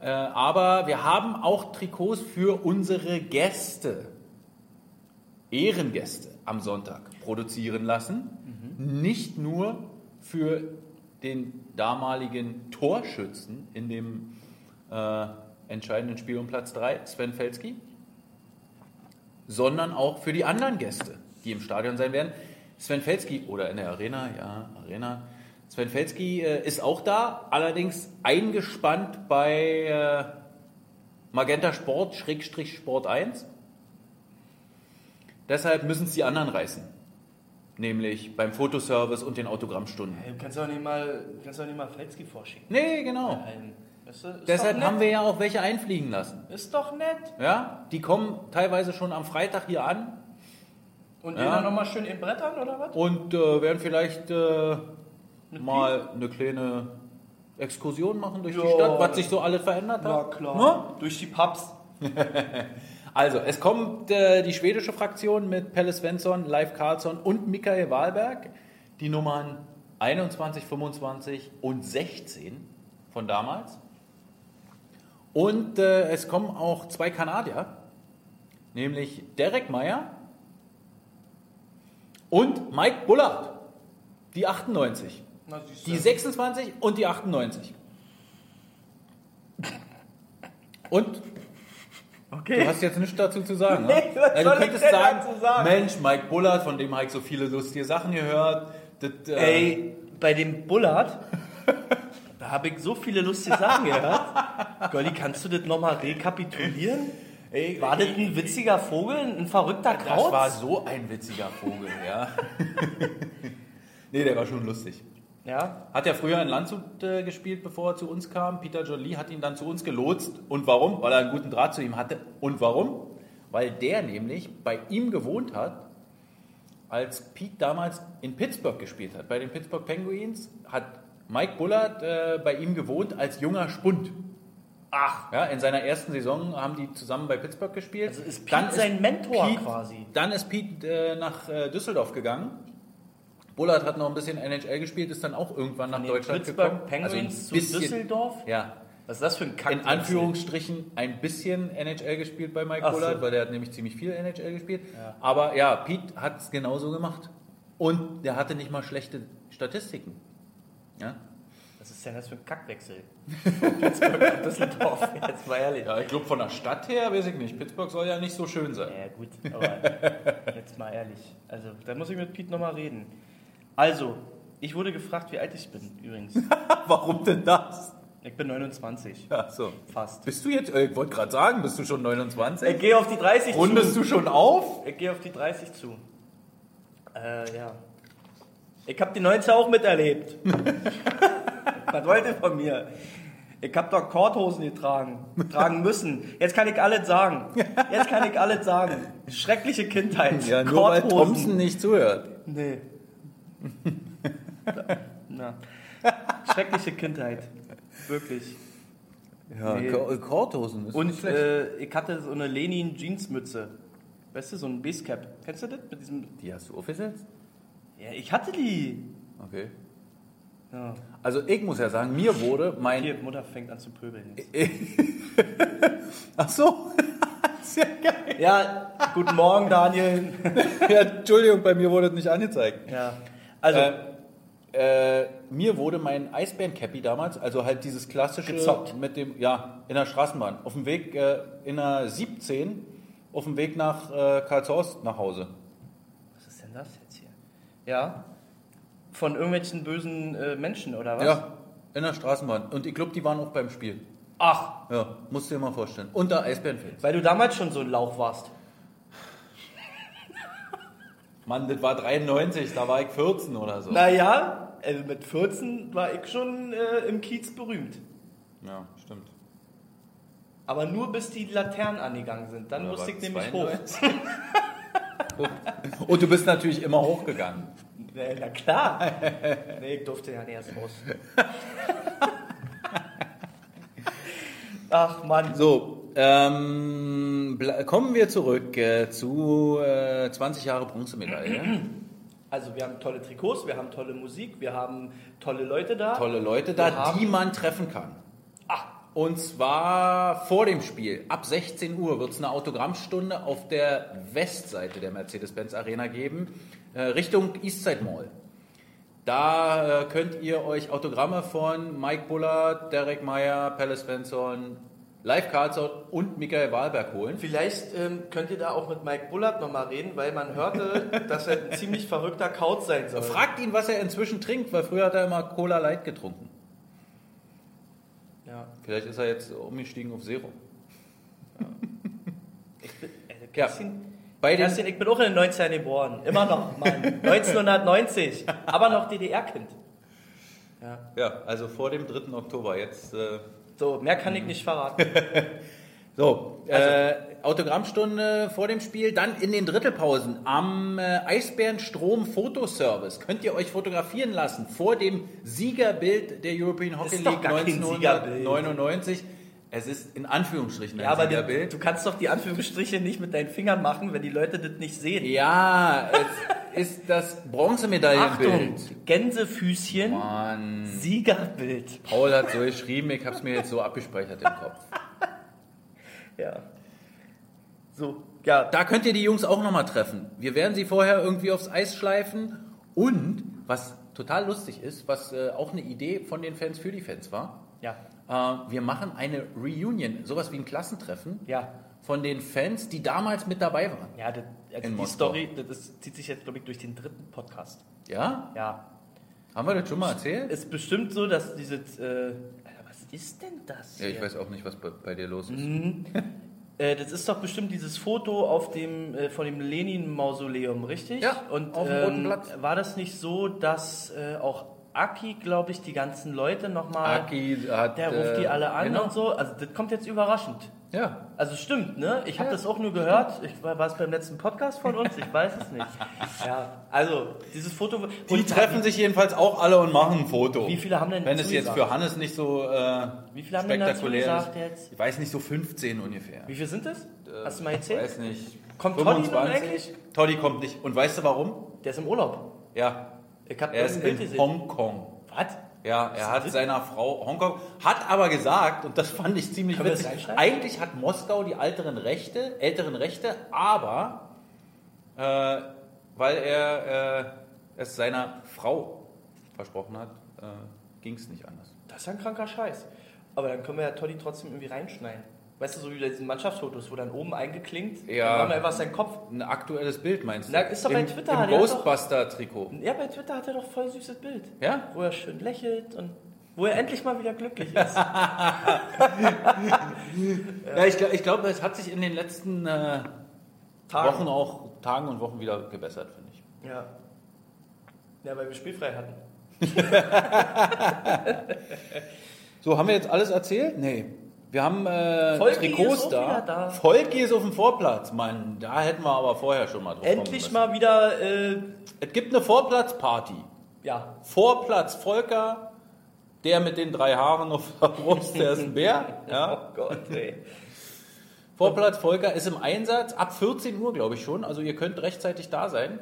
Äh, aber wir haben auch Trikots für unsere Gäste, Ehrengäste am Sonntag produzieren lassen. Nicht nur für den damaligen Torschützen in dem äh, entscheidenden Spiel um Platz 3, Sven Felski, sondern auch für die anderen Gäste, die im Stadion sein werden. Sven Felski, oder in der Arena, ja, Arena. Sven Felski äh, ist auch da, allerdings eingespannt bei äh, Magenta Sport, Schrägstrich Sport 1. Deshalb müssen es die anderen reißen. Nämlich beim Fotoservice und den Autogrammstunden. Hey, du kannst doch nicht mal, du kannst doch nicht mal Fletzky vorschicken. Nee, genau. Nein. Du, ist Deshalb haben wir ja auch welche einfliegen lassen. Ist doch nett. Ja, die kommen teilweise schon am Freitag hier an Und Ja. dann nochmal schön in Brettern oder was? und äh, werden vielleicht äh, mal eine kleine Exkursion machen durch die Ja. Stadt, was sich so alles verändert Na hat. klar. Ne? Durch die Pubs. Also, es kommt äh, die schwedische Fraktion mit Pelle Svensson, Leif Karlsson und Michael Wahlberg. Die Nummern 21, 25 und 16 von damals. Und äh, es kommen auch zwei Kanadier, nämlich Derek Meyer und Mike Bullard, die 98. Na, Die du. 26 und die 98. Und Okay. Du hast jetzt nichts dazu zu sagen. Nee, ne? was Ja, du ich könntest sagen, dazu sagen? Mensch, Mike Bullard, von dem habe ich so viele lustige Sachen gehört. Das, äh, Ey, bei dem Bullard, da habe ich so viele lustige Sachen gehört. Goldi, kannst du das nochmal rekapitulieren? ey, War das ein witziger Vogel, ein verrückter das Kraut? war so ein witziger Vogel, ja. nee, der war schon lustig. Ja, Hat ja früher in Landshut äh, gespielt, bevor er zu uns kam. Peter Jolie hat ihn dann zu uns gelotst. Und warum? Weil er einen guten Draht zu ihm hatte. Und warum? Weil der nämlich bei ihm gewohnt hat, als Pete damals in Pittsburgh gespielt hat. Bei den Pittsburgh Penguins hat Mike Bullard äh, bei ihm gewohnt als junger Spund. Ach. Ja, in seiner ersten Saison haben die zusammen bei Pittsburgh gespielt. Also ist Pete sein Mentor quasi. Dann ist Pete äh, nach äh, Düsseldorf gegangen. Bullard hat noch ein bisschen NHL gespielt, ist dann auch irgendwann nach Deutschland Pittsburgh gekommen. Penguins ein zu bisschen- Düsseldorf? Ja, Was ist das für ein Kack? in Anführungsstrichen ein bisschen NHL gespielt bei Mike Ach so. Bullard, weil der hat nämlich ziemlich viel NHL gespielt. Aber ja, Pete hat es genauso gemacht. Und der hatte nicht mal schlechte Statistiken. Ja, Was ist denn das für ein Kackwechsel? Pittsburgh Düsseldorf, jetzt mal ehrlich. ja ich glaube von der Stadt her, weiß ich nicht. Pittsburgh soll ja nicht so schön sein. Ja, gut, aber jetzt mal ehrlich. Also, da muss ich mit Pete nochmal reden. Also, ich wurde gefragt, wie alt ich bin, übrigens. Warum denn das? Ich bin 29. Ja, so. Fast. Bist du jetzt, äh, ich wollte gerade sagen, bist du schon 29? Ich gehe auf die 30 Rundest zu. du schon auf? Ich gehe auf die 30 zu. Äh, ja. Ich habe die 90 auch miterlebt. Was wollt ihr von mir? Ich habe doch Korthosen getragen, tragen müssen. Jetzt kann ich alles sagen. Jetzt kann ich alles sagen. Schreckliche Kindheit. Ja, nur weil Korthosen. Thompson nicht zuhört. Nee. Na. Schreckliche Kindheit. Wirklich. Ja, Nee. Ko- Korthosen ist Und äh, ich hatte so eine Lenin Jeansmütze. Weißt du, so ein Basecap. Kennst du das? Mit diesem. Die hast du aufgesetzt? Ja, ich hatte die. Okay. Ja. Also ich muss ja sagen, mir wurde mein... Hier, Mutter fängt an zu pöbeln. Ach so. Sehr geil. Ja, guten Morgen, Daniel. Ja, Entschuldigung, bei mir wurde es nicht angezeigt. Ja, also, Äh, äh, mir wurde mein Eisbären-Cappy damals, also halt dieses klassische Gezockt. mit dem, ja, in der Straßenbahn, auf dem Weg äh, in der 17, auf dem Weg nach äh, Karlshorst nach Hause. was ist denn das jetzt hier? Ja, von irgendwelchen bösen äh, Menschen, oder was? Ja, in der Straßenbahn. Und ich glaube, die waren auch beim Spiel. Ach, Ja, musst du dir mal vorstellen. Unter Eisbärenfans. weil du damals schon so ein Lauch warst. Mann, das war 93, da war ich 14 oder so. Naja, also mit 14 war ich schon äh, im Kiez berühmt. Ja, stimmt. Aber nur bis die Laternen angegangen sind. Dann Oder musste ich nämlich hoch. 92? Und du bist natürlich immer hochgegangen. Na, na klar. nee, ich durfte ja nicht erst raus. Ach Mann. So, ähm, kommen wir zurück äh, zu äh, 20 Jahre Bronzemedaille. Also wir haben tolle Trikots, wir haben tolle Musik, wir haben tolle Leute da. Tolle Leute da, die man treffen kann. Ah, Und zwar vor dem Spiel, ab 16 Uhr, wird es eine Autogrammstunde auf der Westseite der Mercedes-Benz Arena geben, äh, Richtung Eastside Mall. Da äh, könnt ihr euch Autogramme von Mike Bullard, Derek Meyer, Pelle Svensson, Live Karlsson und Michael Wahlberg holen. vielleicht ähm, könnt ihr da auch mit Mike Bullard nochmal reden, weil man hörte, dass er ein ziemlich verrückter Kaut sein soll. Fragt ihn, was er inzwischen trinkt, weil früher hat er immer Cola Light getrunken. Ja. Vielleicht ist er jetzt umgestiegen auf Zero. Ich bin, äh, Ja. Kerstin, Bei den, Kerstin, ich bin auch in den 90ern geboren. Immer noch, Mann. 1990. Aber noch DDR-Kind. ja, also vor dem 3. Oktober. Jetzt äh, So, mehr kann ich nicht verraten. So, äh, Autogrammstunde vor dem Spiel, dann in den Drittelpausen am äh, Eisbärenstrom Fotoservice könnt ihr euch fotografieren lassen vor dem Siegerbild der European Hockey League gar kein 1999. Es ist in Anführungsstrichen ein Ja, aber du, Siegerbild. du kannst doch die Anführungsstriche nicht mit deinen Fingern machen, wenn die Leute das nicht sehen. Ja, es ist das Achtung, Bronzemedaillenbild. Gänsefüßchen, Mann, Siegerbild. Paul hat so geschrieben, ich habe es mir jetzt so abgespeichert im Kopf. Ja. So, ja, Da könnt ihr die Jungs auch nochmal treffen. Wir werden sie vorher irgendwie aufs Eis schleifen. Und was total lustig ist, was äh, auch eine Idee von den Fans für die Fans war, ja, äh, wir machen eine Reunion, sowas wie ein Klassentreffen ja. Von den Fans, die damals mit dabei waren. Ja, das, also die Moskau. Story, das zieht sich jetzt, glaube ich, durch den dritten Podcast. Ja? Ja. Haben wir das schon mal erzählt? Ist bestimmt so, dass dieses. Äh, Alter, was ist denn das? Ja, ich hier? weiß auch nicht, was bei, bei dir los ist. Äh, das ist doch bestimmt dieses Foto auf dem, äh, von dem Lenin-Mausoleum, richtig? Ja, Und auf dem Roten ähm, Platz. war das nicht so, dass äh, auch Aki, glaube ich, die ganzen Leute nochmal. Aki hat. Der ruft die äh, alle an genau. und so. Also das kommt jetzt überraschend. Ja. Also stimmt, ne? Ich habe Ja. das auch nur gehört. Ich war, war es beim letzten Podcast von uns? Ich weiß es nicht. Ja, also dieses Foto. Die treffen sich jedenfalls auch alle und machen ein Foto. Wie viele haben denn Wenn es jetzt für Hannes nicht so äh, Wie viele haben denn spektakulär gesagt ist. jetzt? Ich weiß nicht, so 15 ungefähr. Wie viel sind es? Hast du mal Ich erzählt? weiß nicht. Kommt Toddy eigentlich? Toddy kommt nicht. Und weißt du warum? Der ist im Urlaub. Ja. Ich habe Er ist in gesehen. Hongkong. Was? Ja, er hat seiner Frau Hongkong, hat aber gesagt, und das fand ich ziemlich Können witzig, eigentlich hat Moskau die älteren Rechte, älteren Rechte, aber äh, weil er äh, es seiner Frau versprochen hat, äh, ging es nicht anders. Das ist ja ein kranker Scheiß. Aber dann können wir ja Toddy trotzdem irgendwie reinschneiden. Weißt du, so wie bei diesen Mannschaftsfotos, wo dann oben eingeklinkt, Ja. dann haben wir einfach seinen Kopf. Ein aktuelles Bild meinst du? Na, ist doch bei Twitter, Im Ghostbuster-Trikot. Ja, bei Twitter hat er doch voll süßes Bild. Ja? Wo er schön lächelt und wo er endlich mal wieder glücklich ist. Ja, ich, ich glaube, es hat sich in den letzten äh, Tagen. Wochen auch, Tagen und Wochen wieder gebessert, finde ich. Ja. Ja, weil wir spielfrei hatten. So, haben wir jetzt alles erzählt? Nee. Wir haben äh, Volki Trikots da. da. Volki ist auf dem Vorplatz. Mann, da hätten wir aber vorher schon mal drauf Endlich mal wieder, äh. Es gibt eine Vorplatzparty. ja, Vorplatz Volker, der mit den drei Haaren auf der Brust, der ist ein Bär. Ja. oh Gott, ey. Vorplatz Volker ist im Einsatz ab 14 Uhr, glaube ich schon. Also ihr könnt rechtzeitig da sein.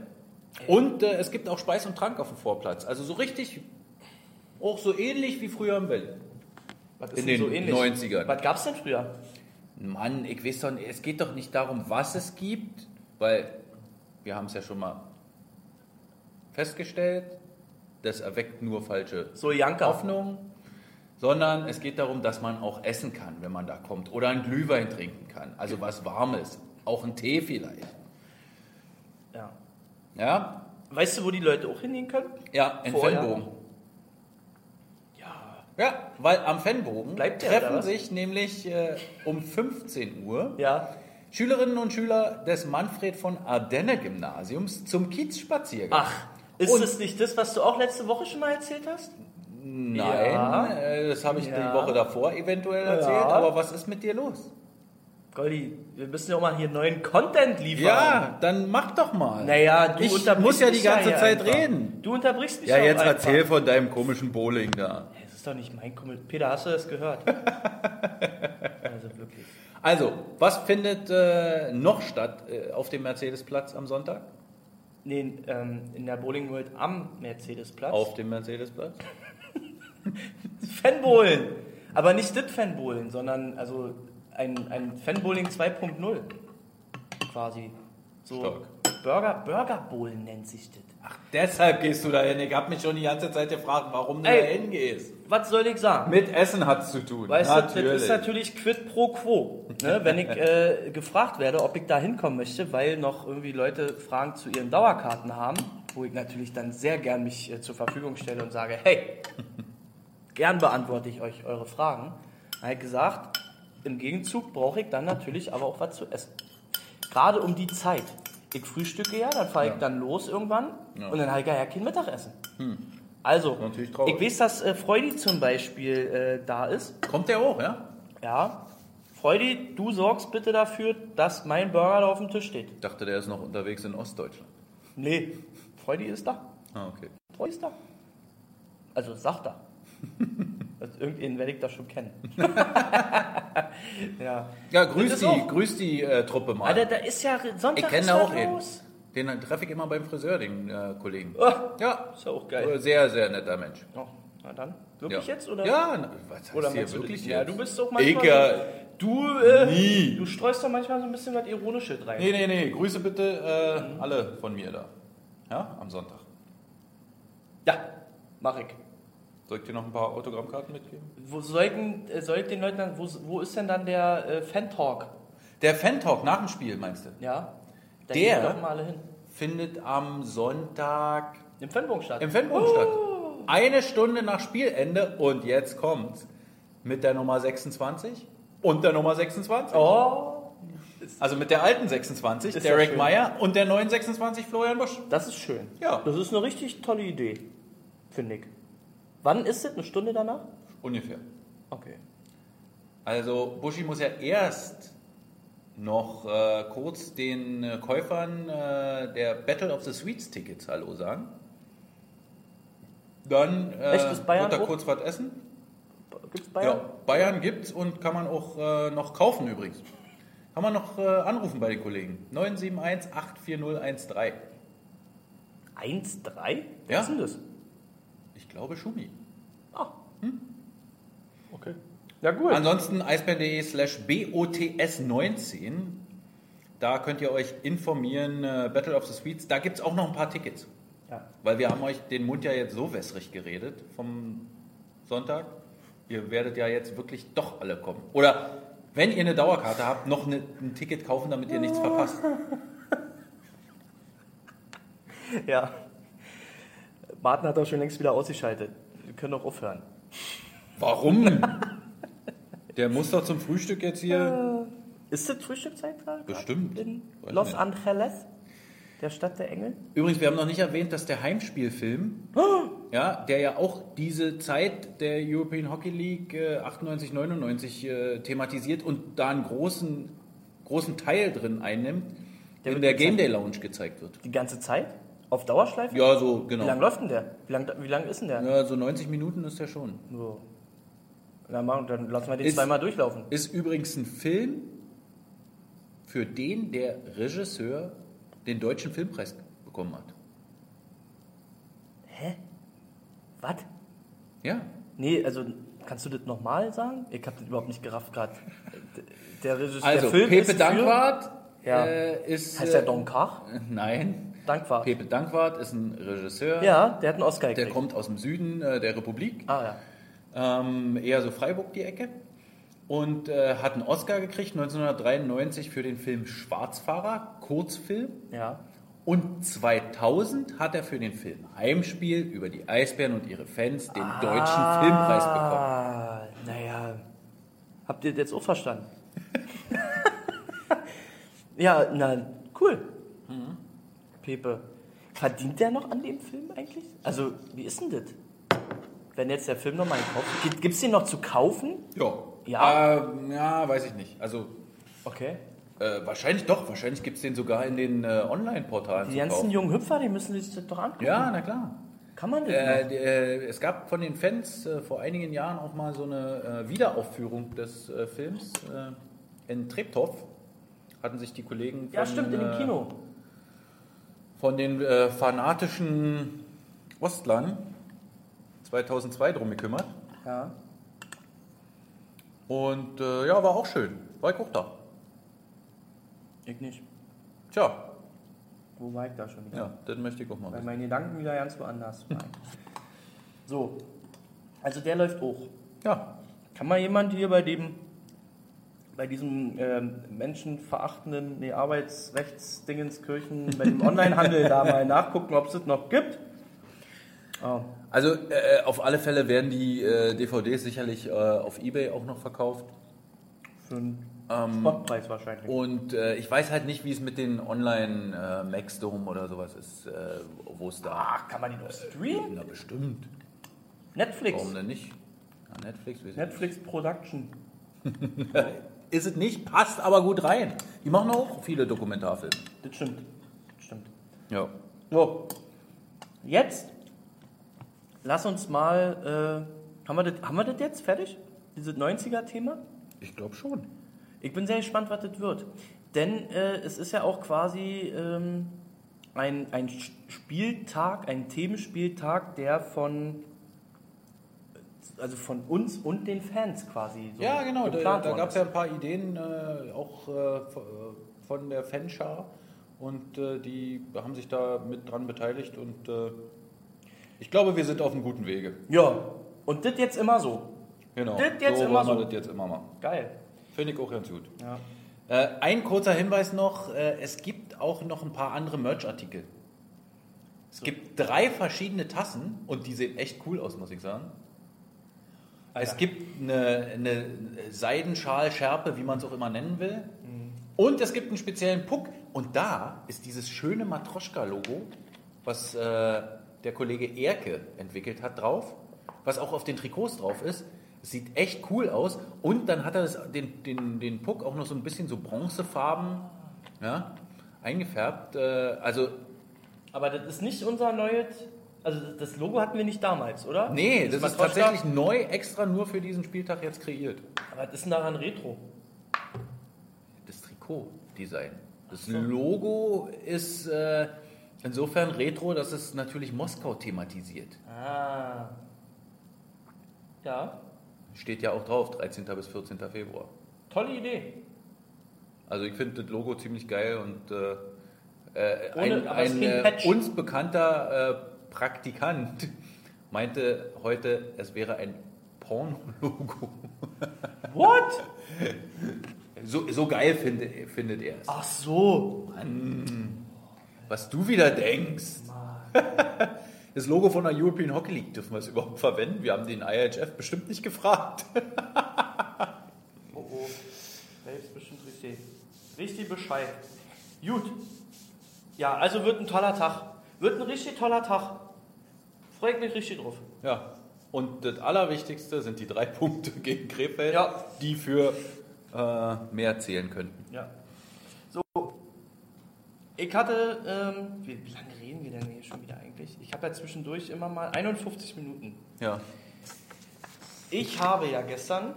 Und äh, es gibt auch Speis und Trank auf dem Vorplatz. Also so richtig Auch so ähnlich wie früher in Berlin. Was In denn den 90ern. Was gab's denn früher? Mann, ich weiß doch nicht, es geht doch nicht darum, was es gibt, weil wir haben es ja schon mal festgestellt, das erweckt nur falsche So Janka. Hoffnung, sondern es geht darum, dass man auch essen kann, wenn man da kommt. Oder einen Glühwein trinken kann. Also was Warmes. Auch einen Tee vielleicht. Ja. Ja? Weißt du, wo die Leute auch hingehen können? Ja, in Vorher. Fennbogen. Ja. Weil am Fennbogen Bleibt der, treffen sich nämlich äh, um 15 Uhr Ja. Schülerinnen und Schüler des Manfred von Ardenne Gymnasiums zum Kiezspaziergang. Ach, ist Und- das nicht das, was du auch letzte Woche schon mal erzählt hast? Nein, Ja. äh, das habe ich Ja. die Woche davor eventuell erzählt, aber was ist mit dir los? Goldi, wir müssen ja auch mal hier neuen Content liefern. Ja, dann mach doch mal. Naja, du Ich unterbrichst muss ja die mich ganze hier Zeit einfach. reden. Du unterbrichst mich Ja, doch jetzt einfach. erzähl von deinem komischen Bowling da. Doch nicht mein Kommentar. Peter, hast du das gehört? also wirklich. Also, was findet äh, noch statt äh, auf dem Mercedesplatz am Sonntag? Nee, ähm, in der Bowling World am Mercedesplatz. Auf dem Mercedesplatz? Fanbowlen. Aber nicht das Fanbowlen, sondern also ein, ein Fanbowling 2.0 quasi. So Stark. Burger, Burger Bowlen nennt sich das. Ach, deshalb gehst du da hin. Ich habe mich schon die ganze Zeit gefragt, warum du da hingehst. Was soll ich sagen? Mit Essen hat's zu tun. Weißt du, das ist natürlich quid pro quo. Ne? Wenn ich äh, gefragt werde, ob ich da hinkommen möchte, weil noch irgendwie Leute Fragen zu ihren Dauerkarten haben, wo ich natürlich dann sehr gern mich äh, zur Verfügung stelle und sage, hey, gern beantworte ich euch eure Fragen. Dann habe ich gesagt, im Gegenzug brauche ich dann natürlich aber auch was zu essen. Gerade um die Zeit. Ich frühstücke ja, dann fahre ich dann los irgendwann Ja. und dann habe ich ja kein Mittagessen. Also, ich weiß, dass äh, Freudi zum Beispiel äh, da ist. Kommt der auch, ja? Ja. Freudi, du sorgst bitte dafür, dass mein Burger da auf dem Tisch steht. Ich dachte, der ist noch unterwegs in Ostdeutschland. Nee, Freudi ist da. Ah, okay. Freudi ist da. Also sagt er. Also irgendwen werde ich da schon kennen. ja. Ja, grüß die, grüß die äh, Truppe mal. Alter, da ist ja Sonntag ich kenne da auch los. Den treffe ich immer beim Friseur, den äh, Kollegen. Oh, Ja, ist ja auch geil. sehr, sehr netter Mensch. Oh, na dann. Wirklich ja. jetzt? Oder? Ja, na, was heißt Oder hier meinst du wirklich Ja, du bist doch Ich, manchmal. äh, so, du, äh, nie. du streust doch manchmal so ein bisschen was Ironisches rein. Nee, nee, nee, Grüße bitte äh, alle von mir da. Ja, am Sonntag. Ja, mach ich. Soll ich dir noch ein paar Autogrammkarten mitgeben? Wo soll ich, denn- äh, soll ich den Leuten dann, wo, wo ist denn dann der äh, Fan-Talk? Der Fan-Talk nach dem Spiel, meinst du? Ja? Da Der? gehen doch mal alle hin. Findet am Sonntag Im Fanbogen statt. im Fanbogen statt. Eine Stunde nach Spielende und jetzt kommt's. Mit der Nummer 26 und der Nummer 26. Oh, Also mit der alten 26, Ist Derek. Meyer und der neuen 26, Florian Busch. das ist schön. Ja. Das ist eine richtig tolle Idee, finde ich. Wann ist es? Eine Stunde danach? Ungefähr. Okay. Also Buschi muss ja erst noch äh, kurz den äh, Käufern äh, der Battle of the Sweets Tickets Hallo sagen. Dann äh, wird hoch? kurz was essen. Gibt's Bayern? Ja, Bayern gibt's und kann man auch äh, noch kaufen übrigens. Kann man noch anrufen bei den Kollegen. 971 84013. 1-3? Ja. Was ist denn das? Ich glaube Schumi. Ah. Okay. Ja, gut. Ansonsten eisbären.de slash BOTS19. Da könnt ihr euch informieren, äh, Battle of the Sweets. Da gibt es auch noch ein paar Tickets. Ja. Weil wir haben euch den Mund ja jetzt so wässrig geredet vom Sonntag. Ihr werdet ja jetzt wirklich doch alle kommen. Oder wenn ihr eine Dauerkarte habt, noch eine, ein Ticket kaufen, damit ihr nichts verpasst. ja. Martin hat auch schon längst wieder ausgeschaltet. Wir können doch aufhören. Warum? Der muss doch zum Frühstück jetzt hier. Ist das Frühstückszeit gerade? Bestimmt. In Weiß Los nicht. Angeles, der Stadt der Engel? Übrigens, wir haben noch nicht erwähnt, dass der Heimspielfilm, ja, der ja auch diese Zeit der European Hockey League äh, 98, 99 äh, thematisiert und da einen großen, großen Teil drin einnimmt, Der in der. Game Day Lounge gezeigt wird. Die ganze Zeit? Auf Dauerschleife? Ja, so Wie lange genau. läuft denn der? Wie lange wie lang ist denn der? Ja, so 90 Minuten ist der schon. So. Na, machen- dann lassen wir den Ist- zweimal durchlaufen. Ist übrigens ein Film, für den der Regisseur den deutschen Filmpreis bekommen hat. Hä? Was? Ja. Nee, also kannst du das nochmal sagen? Ich habe das überhaupt nicht gerafft gerade. Der Regisseur Also, der Film Pepe Dankwart Ja. äh, ist. Heißt äh, der Don Kach? Nein. Dankwart. Pepe Dankwart ist ein Regisseur. Ja, der hat einen Oscar Der gekriegt. kommt aus dem Süden äh, der Republik. Ah ja. Ähm, eher so Freiburg die Ecke. Und äh, hat einen Oscar gekriegt 1993 für den Film Schwarzfahrer, Kurzfilm. Ja. Und 2000 hat er für den Film Heimspiel über die Eisbären und ihre Fans den deutschen Filmpreis bekommen. Ah, naja. Habt ihr das jetzt auch verstanden? ja, na, cool. Mhm. Pepe. Verdient der noch an dem Film eigentlich? Also, wie ist denn das? Wenn jetzt der Film nochmal gekauft Gibt es den noch zu kaufen? Ja. Ja. Äh, ja, weiß ich nicht. Also Okay. äh, wahrscheinlich doch. Wahrscheinlich gibt es den sogar in den äh, Online-Portalen Die ganzen jungen Hüpfer, die müssen sich das doch angucken. Ja, na klar. Kann man das Äh, äh, es gab von den Fans äh, vor einigen Jahren auch mal so eine äh, Wiederaufführung des Films in Treptow. Hatten sich die Kollegen von, Ja, stimmt, in dem Kino. von den fanatischen Ostlern 2002 drum gekümmert. Ja. Und äh, ja, war auch schön. War ich auch da. Ich nicht. Tja, Wo war ich da schon wieder? ja, das möchte ich auch mal Weil meine Gedanken wieder ganz woanders waren. so. Also der läuft hoch. Ja, Kann mal jemand hier bei dem bei diesem ähm, menschenverachtenden nee, Arbeitsrechtsdingenskirchen, bei dem Onlinehandel da mal nachgucken, ob es das noch gibt? Oh, also äh, auf alle Fälle werden die äh, DVDs sicherlich äh, auf Ebay auch noch verkauft. für einen Ähm, Spotpreis wahrscheinlich. Und äh, ich weiß halt nicht, wie es mit den Online äh, Maxdome oder sowas ist, äh, wo es da. Ach, kann man die noch streamen? Na bestimmt. Netflix. Warum denn nicht? Ja, Netflix, Netflix Production. Ist es nicht, passt aber gut rein. Die machen auch viele Dokumentarfilme. Das stimmt. Das stimmt. Ja. So, jetzt lass uns mal. Äh, haben, wir das, haben wir das jetzt fertig? Dieses 90er-Thema? Ich glaube schon. Ich bin sehr gespannt, was das wird. Denn äh, es ist ja auch quasi ähm, ein, ein Spieltag, ein Themenspieltag, der von, also von uns und den Fans quasi so Ja, genau. Da, da gab es ja ein paar Ideen, äh, auch äh, äh, von der Fanschar. Und äh, die haben sich da mit dran beteiligt. Und äh, ich glaube, wir sind auf einem guten Wege. Ja, und das jetzt immer so. Genau. Das jetzt so immer so. das jetzt immer machen. Geil. Finde ich auch ganz gut. Ja. Äh, ein kurzer Hinweis noch: äh, Es gibt auch noch ein paar andere Merch-Artikel. Es gibt drei verschiedene Tassen und die sehen echt cool aus, muss ich sagen. Es gibt eine, eine Seidenschal-Schärpe, wie man es auch immer nennen will. Und es gibt einen speziellen Puck. Und da ist dieses schöne Matroschka-Logo, was äh, der Kollege Erke entwickelt hat, drauf. Was auch auf den Trikots drauf ist. Es sieht echt cool aus. Und dann hat er das, den, den, den Puck auch noch so ein bisschen so bronzefarben ja, eingefärbt. Äh, also, Aber das ist nicht unser neues. Also das Logo hatten wir nicht damals, oder? nee, das ist Matroschka? tatsächlich neu, extra nur für diesen Spieltag jetzt kreiert. Aber was ist denn daran Retro? das Trikot-Design. Das Logo ist äh, insofern retro, dass es natürlich Moskau thematisiert. Ah. Ja, Steht ja auch drauf, 13. bis 14. Februar. tolle Idee. Also ich finde das Logo ziemlich geil und äh, äh, Ohne- ein, ein äh, uns bekannter äh, Praktikant meinte heute, es wäre ein Porno-Logo. What? So, so geil finde, findet er es. Ach so. Was du wieder denkst. Das Logo von der European Hockey League dürfen wir es überhaupt verwenden? Wir haben den IHF bestimmt nicht gefragt. Oh oh. Der ist bestimmt richtig. Richtig Bescheid. Gut. Ja, also wird ein toller Tag. Wird ein richtig toller Tag. Freue ich mich richtig drauf. Ja. Und das Allerwichtigste sind die drei Punkte gegen Krefeld, Ja. die für äh, mehr zählen könnten. Ja. So. Ich hatte, ähm, wie, wie lange reden wir denn hier schon wieder eigentlich? Ich habe ja zwischendurch immer mal 51 Minuten. Ja. Ich habe ja gestern,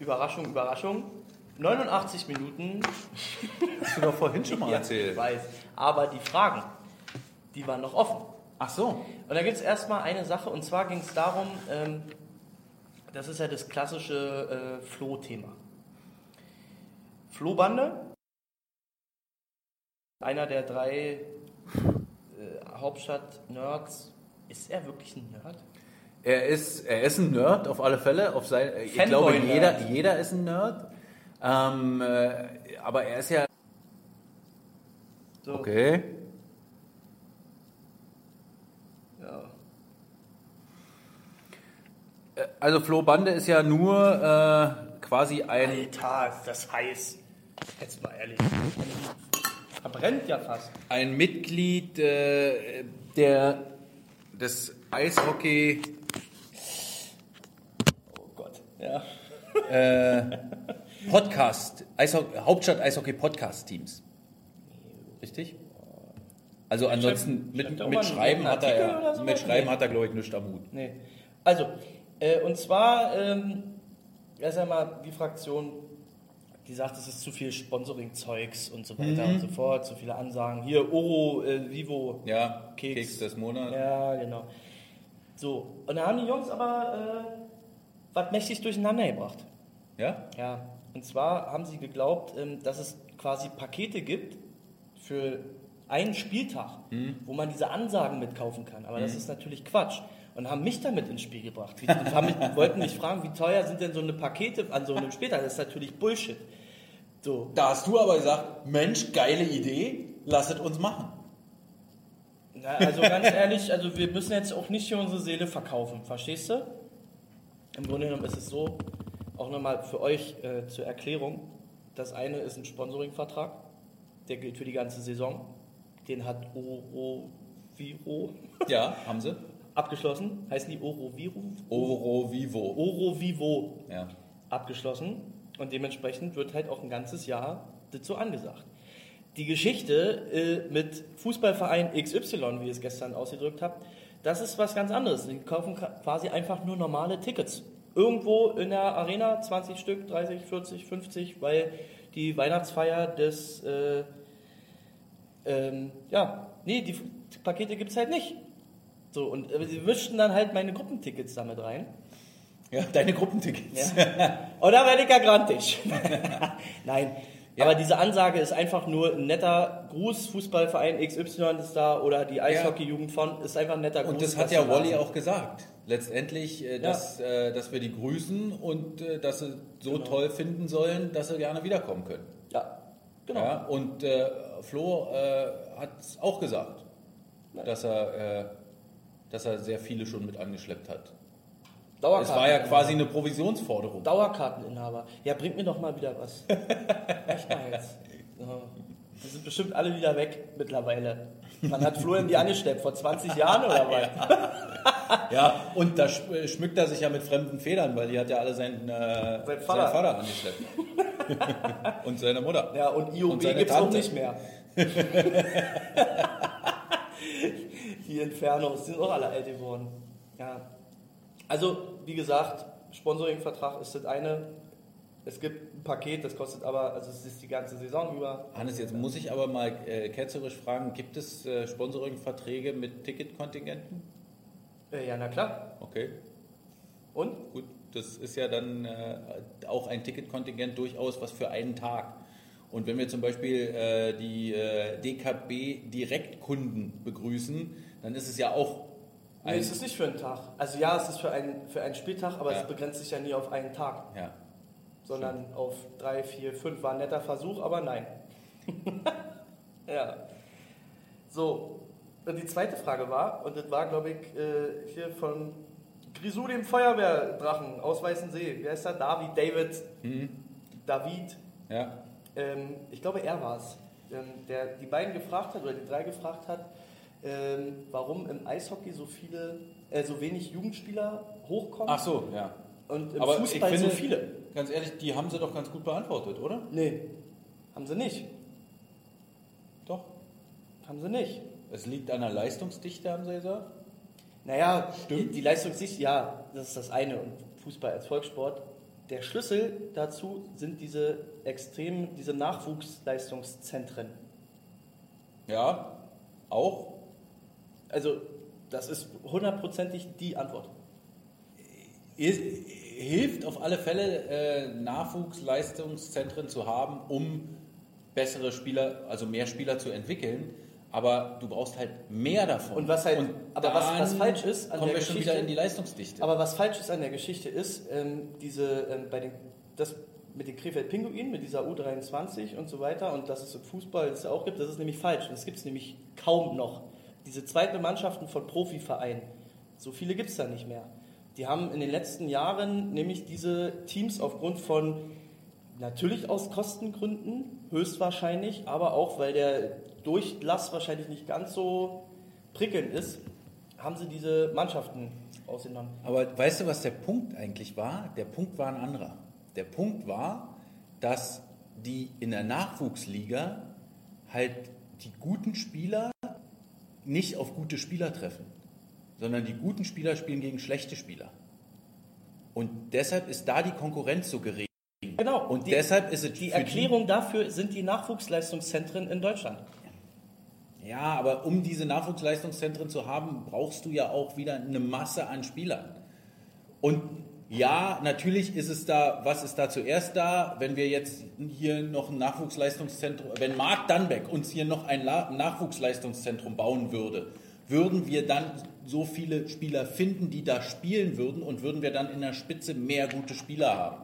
Überraschung, Überraschung, 89 Minuten Hast du doch vorhin schon mal Ja, erzählt. Ich weiß. Aber die Fragen, die waren noch offen. Ach so. Und da gibt es erstmal eine Sache, und zwar ging es darum, ähm, das ist ja das klassische äh, Flohthema. Flohbande, einer der drei äh, Hauptstadt-Nerds, ist er wirklich ein Nerd? Er ist, er ist ein Nerd auf alle Fälle. Auf sein, ich glaube, jeder, jeder ist ein Nerd. Ähm, äh, aber er ist ja. So, Okay. ja. Äh, Also Flo Bande ist ja nur äh, quasi ein. Alter, das heiß. Jetzt mal ehrlich. Verbrennt ja fast. ein Mitglied äh, der, des Eishockey Oh Gott. Ja. Podcast, Eishockey, Hauptstadt Eishockey Podcast Teams. Richtig? Also ansonsten mit, mit Schreiben hat er mit Schreiben hat er glaube ich nichts am Hut. Nee. Also, äh, und zwar, ähm, erst einmal die Fraktion, die sagt, es ist zu viel Sponsoring-Zeugs und so weiter und so fort, zu viele Ansagen. Hier, Oro, äh, Vivo. Ja, Keks. Keks, des Monats. Ja, genau. So, und da haben die Jungs aber äh, was mächtig durcheinander gebracht. Ja? Ja, und zwar haben sie geglaubt, ähm, dass es quasi Pakete gibt für einen Spieltag, wo man diese Ansagen mitkaufen kann. Aber das ist natürlich Quatsch. Und haben mich damit ins Spiel gebracht. Und haben wollten mich fragen, wie teuer sind denn so eine Pakete an so einem Spieltag? Das ist natürlich Bullshit. So, Da hast du aber gesagt, Mensch, geile Idee, lasset uns machen. Na, also ganz ehrlich, also wir müssen jetzt auch nicht hier unsere Seele verkaufen, verstehst du? Im Grunde genommen ist es so, auch nochmal für euch äh, zur Erklärung, das eine ist ein Sponsoringvertrag, der gilt für die ganze Saison. Den hat Oro Viro Ja, haben sie. Abgeschlossen. Heißen die Oro Viro? Oro Vivo. Oro Vivo Ja. abgeschlossen und dementsprechend wird halt auch ein ganzes Jahr so angesagt. Die Geschichte äh, mit Fußballverein XY, wie ihr es gestern ausgedrückt habt, das ist was ganz anderes. Die kaufen ka- quasi einfach nur normale Tickets. Irgendwo in der Arena, 20 Stück, 30, 40, 50, weil die Weihnachtsfeier des, äh, ähm, ja, nee, die Pakete gibt es halt nicht. So, und äh, sie mischten dann halt meine Gruppentickets damit rein. ja, deine Gruppentickets. Oder werde ich ja grantig. Nein. Aber diese Ansage ist einfach nur ein netter Gruß, Fußballverein XY ist da oder die Eishockey-Jugend von, ist einfach ein netter Gruß. Und das hat ja Wally auch gesagt. Letztendlich, äh, dass, äh, dass wir die grüßen und äh, dass sie so Genau. toll finden sollen, dass sie gerne wiederkommen können. Ja, genau. Ja, und äh, Flo äh, hat es auch gesagt, dass, er, äh, dass er sehr viele schon mit angeschleppt hat. Es war ja quasi eine Provisionsforderung. Dauerkarteninhaber. Ja, bringt mir doch mal wieder was. Echt mal jetzt. Ja. Die sind bestimmt alle wieder weg mittlerweile. Man hat Florian die angeschleppt, vor 20 Jahren oder was? Ja, und da äh, schmückt er sich ja mit fremden Federn, weil die hat ja alle seinen, äh, Sein Vater. seinen Vater angeschleppt. und seine Mutter. Ja, und IOB gibt es auch nicht mehr. die Infernos, die sind auch alle alt geworden. Ja. Also, wie gesagt, Sponsoringvertrag ist das eine. Es gibt ein Paket, das kostet aber, also es ist die ganze Saison über. Hannes, jetzt muss ich aber mal äh, ketzerisch fragen, gibt es äh, Sponsoring-Verträge mit Ticketkontingenten? Äh, ja, na klar. Okay, Und? gut, das ist ja dann äh, auch ein Ticketkontingent durchaus was für einen Tag. Und wenn wir zum Beispiel äh, die äh, DKB Direktkunden begrüßen, dann ist es ja auch Nee, ein, es ist nicht für einen Tag. Also ja, es ist für einen, für einen Spieltag, aber Ja. es begrenzt sich ja nie auf einen Tag, ja, sondern auf drei, vier, fünf. War ein netter Versuch, aber nein. ja. So, und die zweite Frage war, und das war, glaube ich, äh, hier von Grisou, dem Feuerwehrdrachen aus Weißensee. Wer ist da? David, David, David. ja, Ähm, ich glaube, er war es, ähm, der die beiden gefragt hat, oder die drei gefragt hat, ähm, warum im Eishockey so viele, äh, so wenig Jugendspieler hochkommen ach so, ja. und im Aber Fußball ich finde, so viele. Ganz ehrlich, die haben sie doch ganz gut beantwortet, oder? Nee, haben sie nicht. Doch. Haben sie nicht. Es liegt an der Leistungsdichte, haben sie gesagt. Naja, die, die Leistungssicht, ja, das ist das eine. Und Fußball als Volkssport. Der Schlüssel dazu sind diese extremen, diese Nachwuchsleistungszentren. Ja, auch. Also Das ist hundertprozentig die Antwort. Hilft auf alle Fälle, äh, Nachwuchsleistungszentren zu haben, um bessere Spieler, also mehr Spieler zu entwickeln. Aber du brauchst halt mehr davon. Und was halt- aber was- was falsch ist an kommen der wir schon Geschichte- wieder in die Leistungsdichte. Aber was falsch ist an der Geschichte ist, ähm, diese, ähm, bei den, das mit den Krefeld-Pinguinen, mit dieser U23 und so weiter und dass es im Fußball das auch gibt, das ist nämlich falsch. Das gibt es nämlich kaum noch. Diese zweite Mannschaften von Profivereinen, so viele gibt es da nicht mehr. Die haben in den letzten Jahren nämlich diese Teams aufgrund von, natürlich aus Kostengründen, höchstwahrscheinlich, aber auch weil der Durchlass wahrscheinlich nicht ganz so prickelnd ist, haben sie diese Mannschaften ausgenommen. Aber weißt du, was der Punkt eigentlich war? Der Punkt war ein anderer. Der Punkt war, dass die in der Nachwuchsliga halt die guten Spieler nicht auf gute Spieler treffen, sondern die guten Spieler spielen gegen schlechte Spieler. Und deshalb ist da die Konkurrenz so gering. Genau. Und die, deshalb ist es die Erklärung dafür sind die Nachwuchsleistungszentren in Deutschland. Ja, aber um diese Nachwuchsleistungszentren zu haben, brauchst du ja auch wieder eine Masse an Spielern. Und ja, natürlich ist es da, was ist da zuerst da, wenn wir jetzt hier noch ein Nachwuchsleistungszentrum, wenn Marc Dannbeck uns hier noch ein Nachwuchsleistungszentrum bauen würde, würden wir dann so viele Spieler finden, die da spielen würden und würden wir dann in der Spitze mehr gute Spieler haben.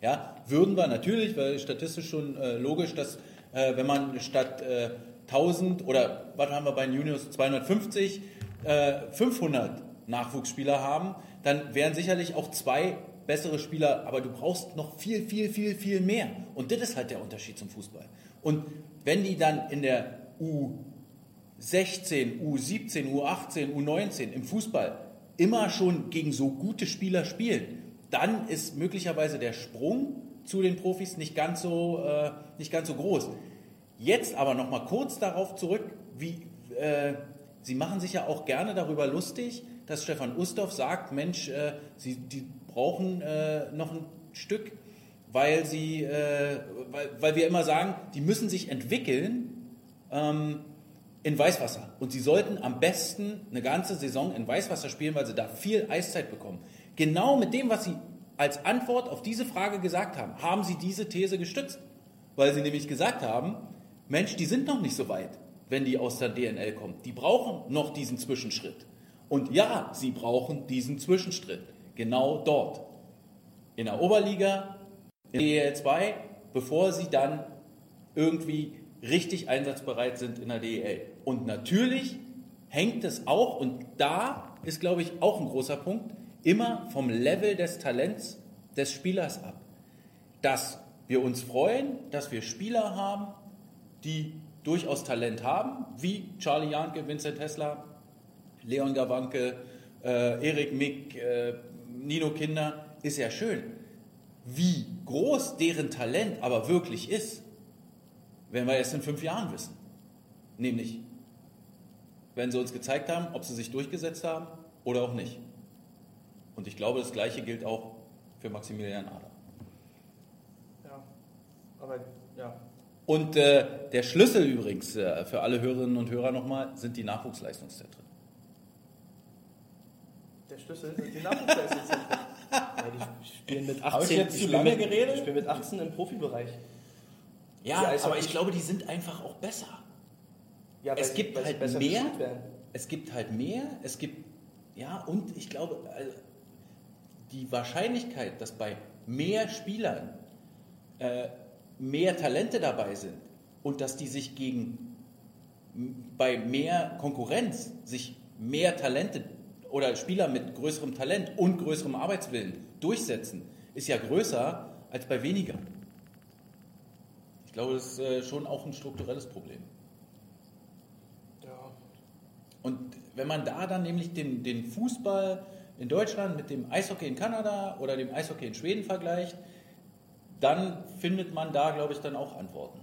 Ja, würden wir natürlich, weil statistisch schon äh, logisch, dass äh, wenn man statt äh, 1000 oder was haben wir bei den Juniors 250, äh, 500 Nachwuchsspieler haben, dann wären sicherlich auch zwei bessere Spieler, aber du brauchst noch viel, viel, viel, viel mehr. Und das ist halt der Unterschied zum Fußball. Und wenn die dann in der U16, U17, U18, U19 im Fußball immer schon gegen so gute Spieler spielen, dann ist möglicherweise der Sprung zu den Profis nicht ganz so, äh, nicht ganz so groß. Jetzt aber noch mal kurz darauf zurück, wie äh, Sie machen sich ja auch gerne darüber lustig, dass Stefan Ustorf sagt, Mensch, äh, Sie die brauchen äh, noch ein Stück, weil sie, äh, weil, weil wir immer sagen, die müssen sich entwickeln ähm, in Weißwasser und sie sollten am besten eine ganze Saison in Weißwasser spielen, weil sie da viel Eiszeit bekommen. Genau mit dem, was Sie als Antwort auf diese Frage gesagt haben, haben Sie diese These gestützt, weil Sie nämlich gesagt haben, Mensch, die sind noch nicht so weit, wenn die aus der DNL kommen. Die brauchen noch diesen Zwischenschritt. Und ja, sie brauchen diesen Zwischenschritt. Genau dort. In der Oberliga, in der DEL 2, bevor sie dann irgendwie richtig einsatzbereit sind in der DEL. Und natürlich hängt es auch, und da ist, glaube ich, auch ein großer Punkt, immer vom Level des Talents des Spielers ab. Dass wir uns freuen, dass wir Spieler haben, die durchaus Talent haben, wie Charlie Janke, Vincent Hessler, Leon Gawanke, äh, Erik Mick, äh, Nino Kinder, ist ja schön. Wie groß deren Talent aber wirklich ist, werden wir erst in fünf Jahren wissen. Nämlich, wenn sie uns gezeigt haben, ob sie sich durchgesetzt haben oder auch nicht. Und ich glaube, das Gleiche gilt auch für Maximilian Ader. Ja, aber ja. Und äh, der Schlüssel übrigens äh, für alle Hörerinnen und Hörer nochmal sind die Nachwuchsleistungszentren. Der Schlüssel sind die Nachwuchsleistungszentren. ja, die spielen mit 18. Habe ich jetzt zu lange mit, geredet? Die spielen mit 18 im Profibereich. Ja, aber ich glaube, die sind einfach auch besser. Ja, Es gibt weil sie halt besser mehr. Es gibt halt mehr, es gibt, ja, und ich glaube, also, die Wahrscheinlichkeit, dass bei mehr Spielern äh, mehr Talente dabei sind und dass die sich gegen, bei mehr Konkurrenz sich mehr Talente oder Spieler mit größerem Talent und größerem Arbeitswillen durchsetzen, ist ja größer als bei weniger. Ich glaube, das ist äh, schon auch ein strukturelles Problem. Ja. Und wenn man da dann nämlich den, den Fußball in Deutschland mit dem Eishockey in Kanada oder dem Eishockey in Schweden vergleicht, dann findet man da, glaube ich, dann auch Antworten.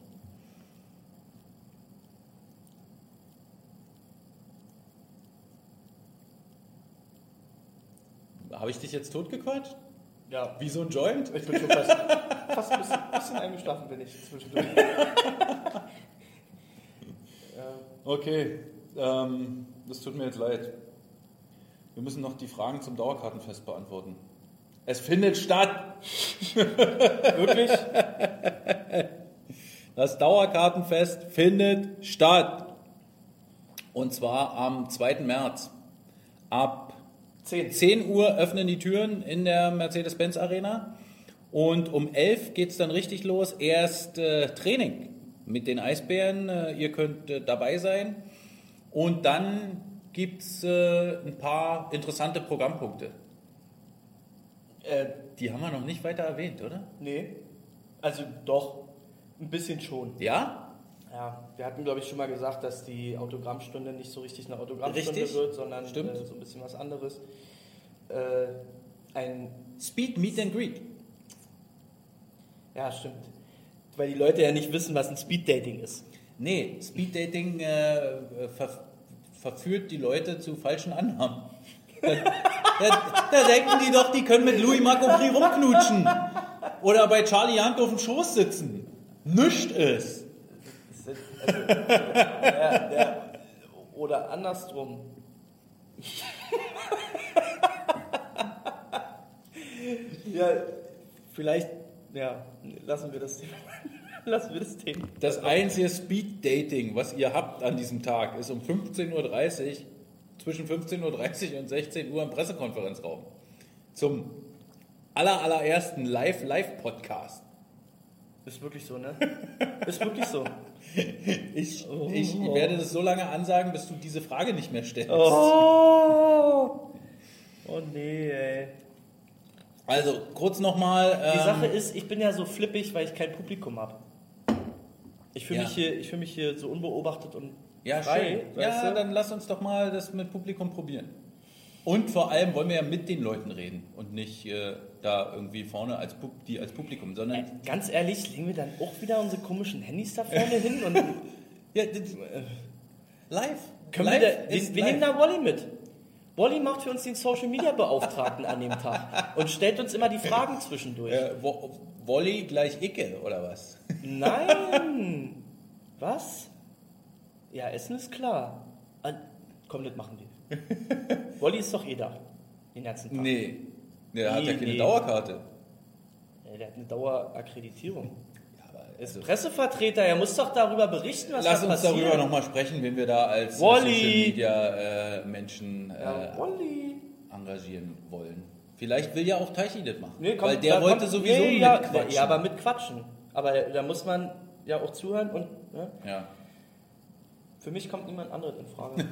Habe ich dich jetzt totgequatscht? ja. Wie so ein Joint? Ich bin schon fast, fast ein bisschen, bisschen eingeschlafen, bin ich zwischendurch. Okay, ähm, das tut mir jetzt leid. Wir müssen noch die Fragen zum Dauerkartenfest beantworten. Es findet statt. Wirklich? Das Dauerkartenfest findet statt. Und zwar am 2. März. Ab 10. 10 Uhr öffnen die Türen in der Mercedes-Benz Arena. Und um 11 geht es dann richtig los. Erst äh, Training mit den Eisbären. Äh, ihr könnt äh, dabei sein. Und dann gibt es äh, ein paar interessante Programmpunkte. Äh, Die haben wir noch nicht weiter erwähnt, oder? nee. Also doch, ein bisschen schon. Ja? Ja, wir hatten, glaube ich, schon mal gesagt, dass die Autogrammstunde nicht so richtig eine Autogrammstunde Richtig. wird, sondern Stimmt. äh, so ein bisschen was anderes. Äh, ein, Speed Meet and Greet. ja, stimmt. Weil die Leute ja nicht wissen, was ein Speeddating ist. Nee, Speeddating äh, ver verführt die Leute zu falschen Annahmen. Da, da, da denken die doch, die können mit Louis Macopri rumknutschen. Oder bei Charlie Hunt auf dem Schoß sitzen. Nischt ist, also, der, der, oder andersrum. ja, vielleicht, ja, lassen wir das Thema. Lassen wir das Thema. Das einzige Speeddating, was ihr habt an diesem Tag, ist um 15.30 Uhr, zwischen 15.30 Uhr und 16 Uhr im Pressekonferenzraum. Zum aller, allerersten Live-Live-Podcast. Ist wirklich so, ne? Ist wirklich so. Ich, Oh. ich werde das so lange ansagen, bis du diese Frage nicht mehr stellst. Oh! Oh nee, ey. Also, kurz nochmal. Die Ähm, Sache ist, ich bin ja so flippig, weil ich kein Publikum habe. Ich fühle Ja. mich, hier- ich fühl mich hier so unbeobachtet und Ja, frei. schön. Ja, du? dann lass uns doch mal das mit Publikum probieren. Und vor allem wollen wir ja mit den Leuten reden und nicht äh, da irgendwie vorne als Pub die als Publikum, Äh, sondern Ganz ehrlich, legen wir dann auch wieder unsere komischen Handys da vorne hin und ja, das- live. können live wir, da, wir, wir live. nehmen da Wally mit. Wally macht für uns den Social Media Beauftragten an dem Tag und stellt uns immer die Fragen zwischendurch. äh, Wo- Wolli gleich Icke oder was? Nein! Was? Ja, Essen ist klar. Ah, Komm, das machen wir. Wally ist doch eh da. Den ganzen Tag. Nee, der hat Nee, ja keine nee. Dauerkarte. Ja, Der hat eine Dauerakkreditierung. Ja, aber Er ist also, Pressevertreter, er muss doch darüber berichten, was lass da uns passiert. darüber nochmal sprechen, wenn wir da als Wolli! Social Media äh, Menschen äh, Ja, Wally. engagieren wollen. Vielleicht will ja auch Teichi das machen. Nee, komm, weil der da wollte kommt- sowieso nee, mitquatschen. Ja, aber mit Quatschen. Aber da, da muss man ja auch zuhören und ne? ja. Für mich kommt niemand anderes in Frage.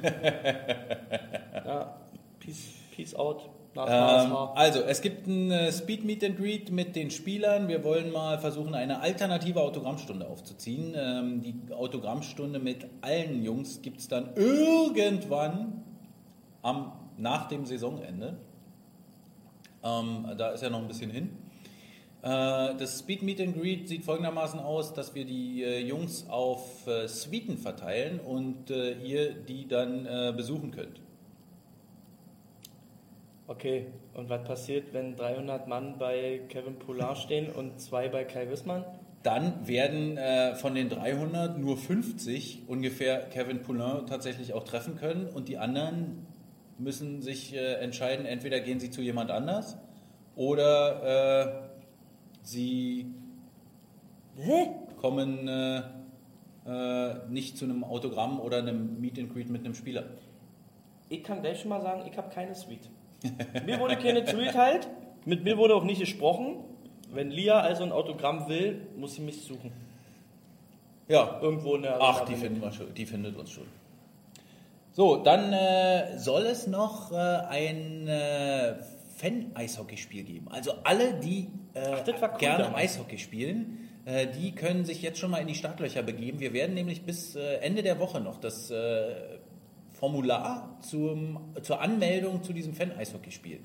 ja, peace, peace out. Ähm, also, es gibt ein äh, Speed Meet and Greet mit den Spielern. Wir wollen mal versuchen, eine alternative Autogrammstunde aufzuziehen. Ähm, die Autogrammstunde mit allen Jungs gibt es dann irgendwann am, nach dem Saisonende. Ähm, da ist ja noch ein bisschen hin. Äh, das Speed Meet and Greet sieht folgendermaßen aus, dass wir die äh, Jungs auf äh, Suiten verteilen und ihr die dann besuchen könnt. Okay, und was passiert, wenn 300 Mann bei Kevin Poulard stehen und zwei bei Kai Wissmann? Dann werden äh, von den 300 nur 50 ungefähr Kevin Poulin tatsächlich auch treffen können und die anderen müssen sich äh, entscheiden, entweder gehen sie zu jemand anders oder sie Hä? kommen äh, äh, nicht zu einem Autogramm oder einem Meet and Greet mit einem Spieler. Ich kann gleich schon mal sagen, ich habe keine Suite. mir wurde keine Suite halt. Mit mir wurde auch nicht gesprochen. Wenn Lia also ein Autogramm will, muss sie mich suchen. Ja, Irgendwo in der Ach, Arena die, finden wir schon, die findet uns schon. So, dann äh, soll es noch äh, ein äh, Fan-Eishockeyspiel geben. Also alle, die äh, cool gerne damals. Eishockey spielen, äh, die können sich jetzt schon mal in die Startlöcher begeben. Wir werden nämlich bis äh, Ende der Woche noch das äh, Formular zum, zur Anmeldung zu diesem Fan-Eishockeyspiel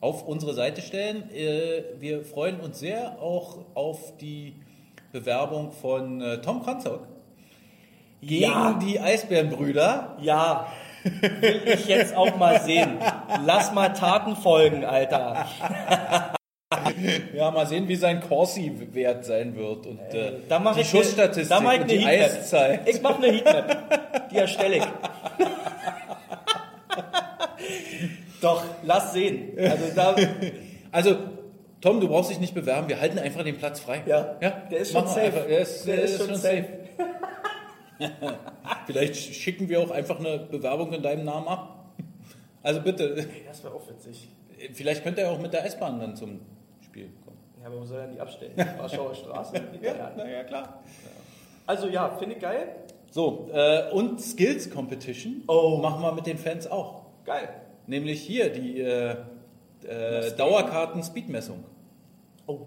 auf unsere Seite stellen. Äh, wir freuen uns sehr auch auf die Bewerbung von äh, Tom Kranzock gegen Ja. die Eisbärenbrüder. Ja, will ich jetzt auch mal sehen. Lass mal Taten folgen, Alter. Ja, mal sehen, wie sein Corsi-Wert sein wird und äh, Da mach die ich Schussstatistik da mach ich und die Heatmap. Eiszeit. Ich mache eine Heatmap. Die erstelle ich. Doch, lass sehen. Also da, Also, Tom, du brauchst dich nicht bewerben, wir halten einfach den Platz frei. Ja, ja? der ist schon safe. Einfach. Der ist, Der der ist ist schon schon safe. Vielleicht schicken wir auch einfach eine Bewerbung in deinem Namen ab. Also bitte, das wäre auch witzig. vielleicht könnte er auch mit der S-Bahn dann zum. Ja, aber wo soll er denn die abstellen? Warschauer Straße? Ja, naja, klar. Also ja, finde ich geil. So, äh, und Skills Competition Oh. machen wir mit den Fans auch. Geil. Nämlich hier die äh, äh? Dauerkarten-Speedmessung. Oh.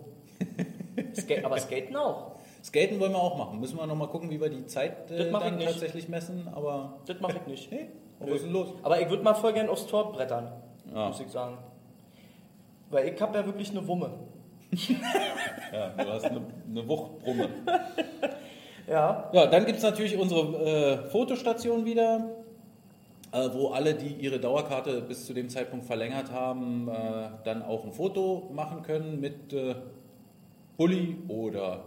Skate, aber Skaten auch. Skaten wollen wir auch machen. Müssen wir nochmal gucken, wie wir die Zeit äh, dann tatsächlich messen. Aber Das mache ich nicht. hey, was ist denn los? Aber ich würde mal voll gern aufs Tor brettern, Ja. muss ich sagen. Weil ich habe ja wirklich eine Wumme. Ja, du hast eine, eine Wuchtbrumme. Ja. Ja, dann gibt es natürlich unsere äh, Fotostation wieder, äh, wo alle, die ihre Dauerkarte bis zu dem Zeitpunkt verlängert haben, äh, dann auch ein Foto machen können mit äh, Bulli oder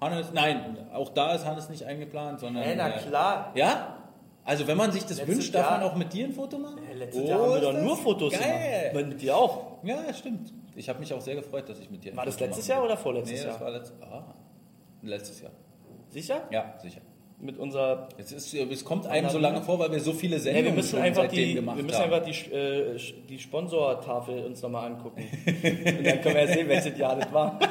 Hannes. Nein, auch da ist Hannes nicht eingeplant, sondern. Hey, na äh, klar. Ja? Also wenn man sich das Letztes wünscht, darf Jahr- man auch mit dir ein Foto machen? Hey, letztes Oh, Jahr haben wir doch das nur Fotos geil. gemacht. Mit dir auch. Ja, stimmt. Ich habe mich auch sehr gefreut, dass ich mit dir ein War das Foto letztes Jahr oder vorletztes nee, das Jahr? war letzt, ah, letztes Jahr. Sicher? Ja, sicher. Mit unserer. Es, ist, es kommt einem so lange vor, weil wir so viele Sendungen Ja, wir müssen einfach die, gemacht wir müssen haben. einfach die, äh, die Sponsortafel uns nochmal angucken. Und dann können wir ja sehen, welches Jahr das war.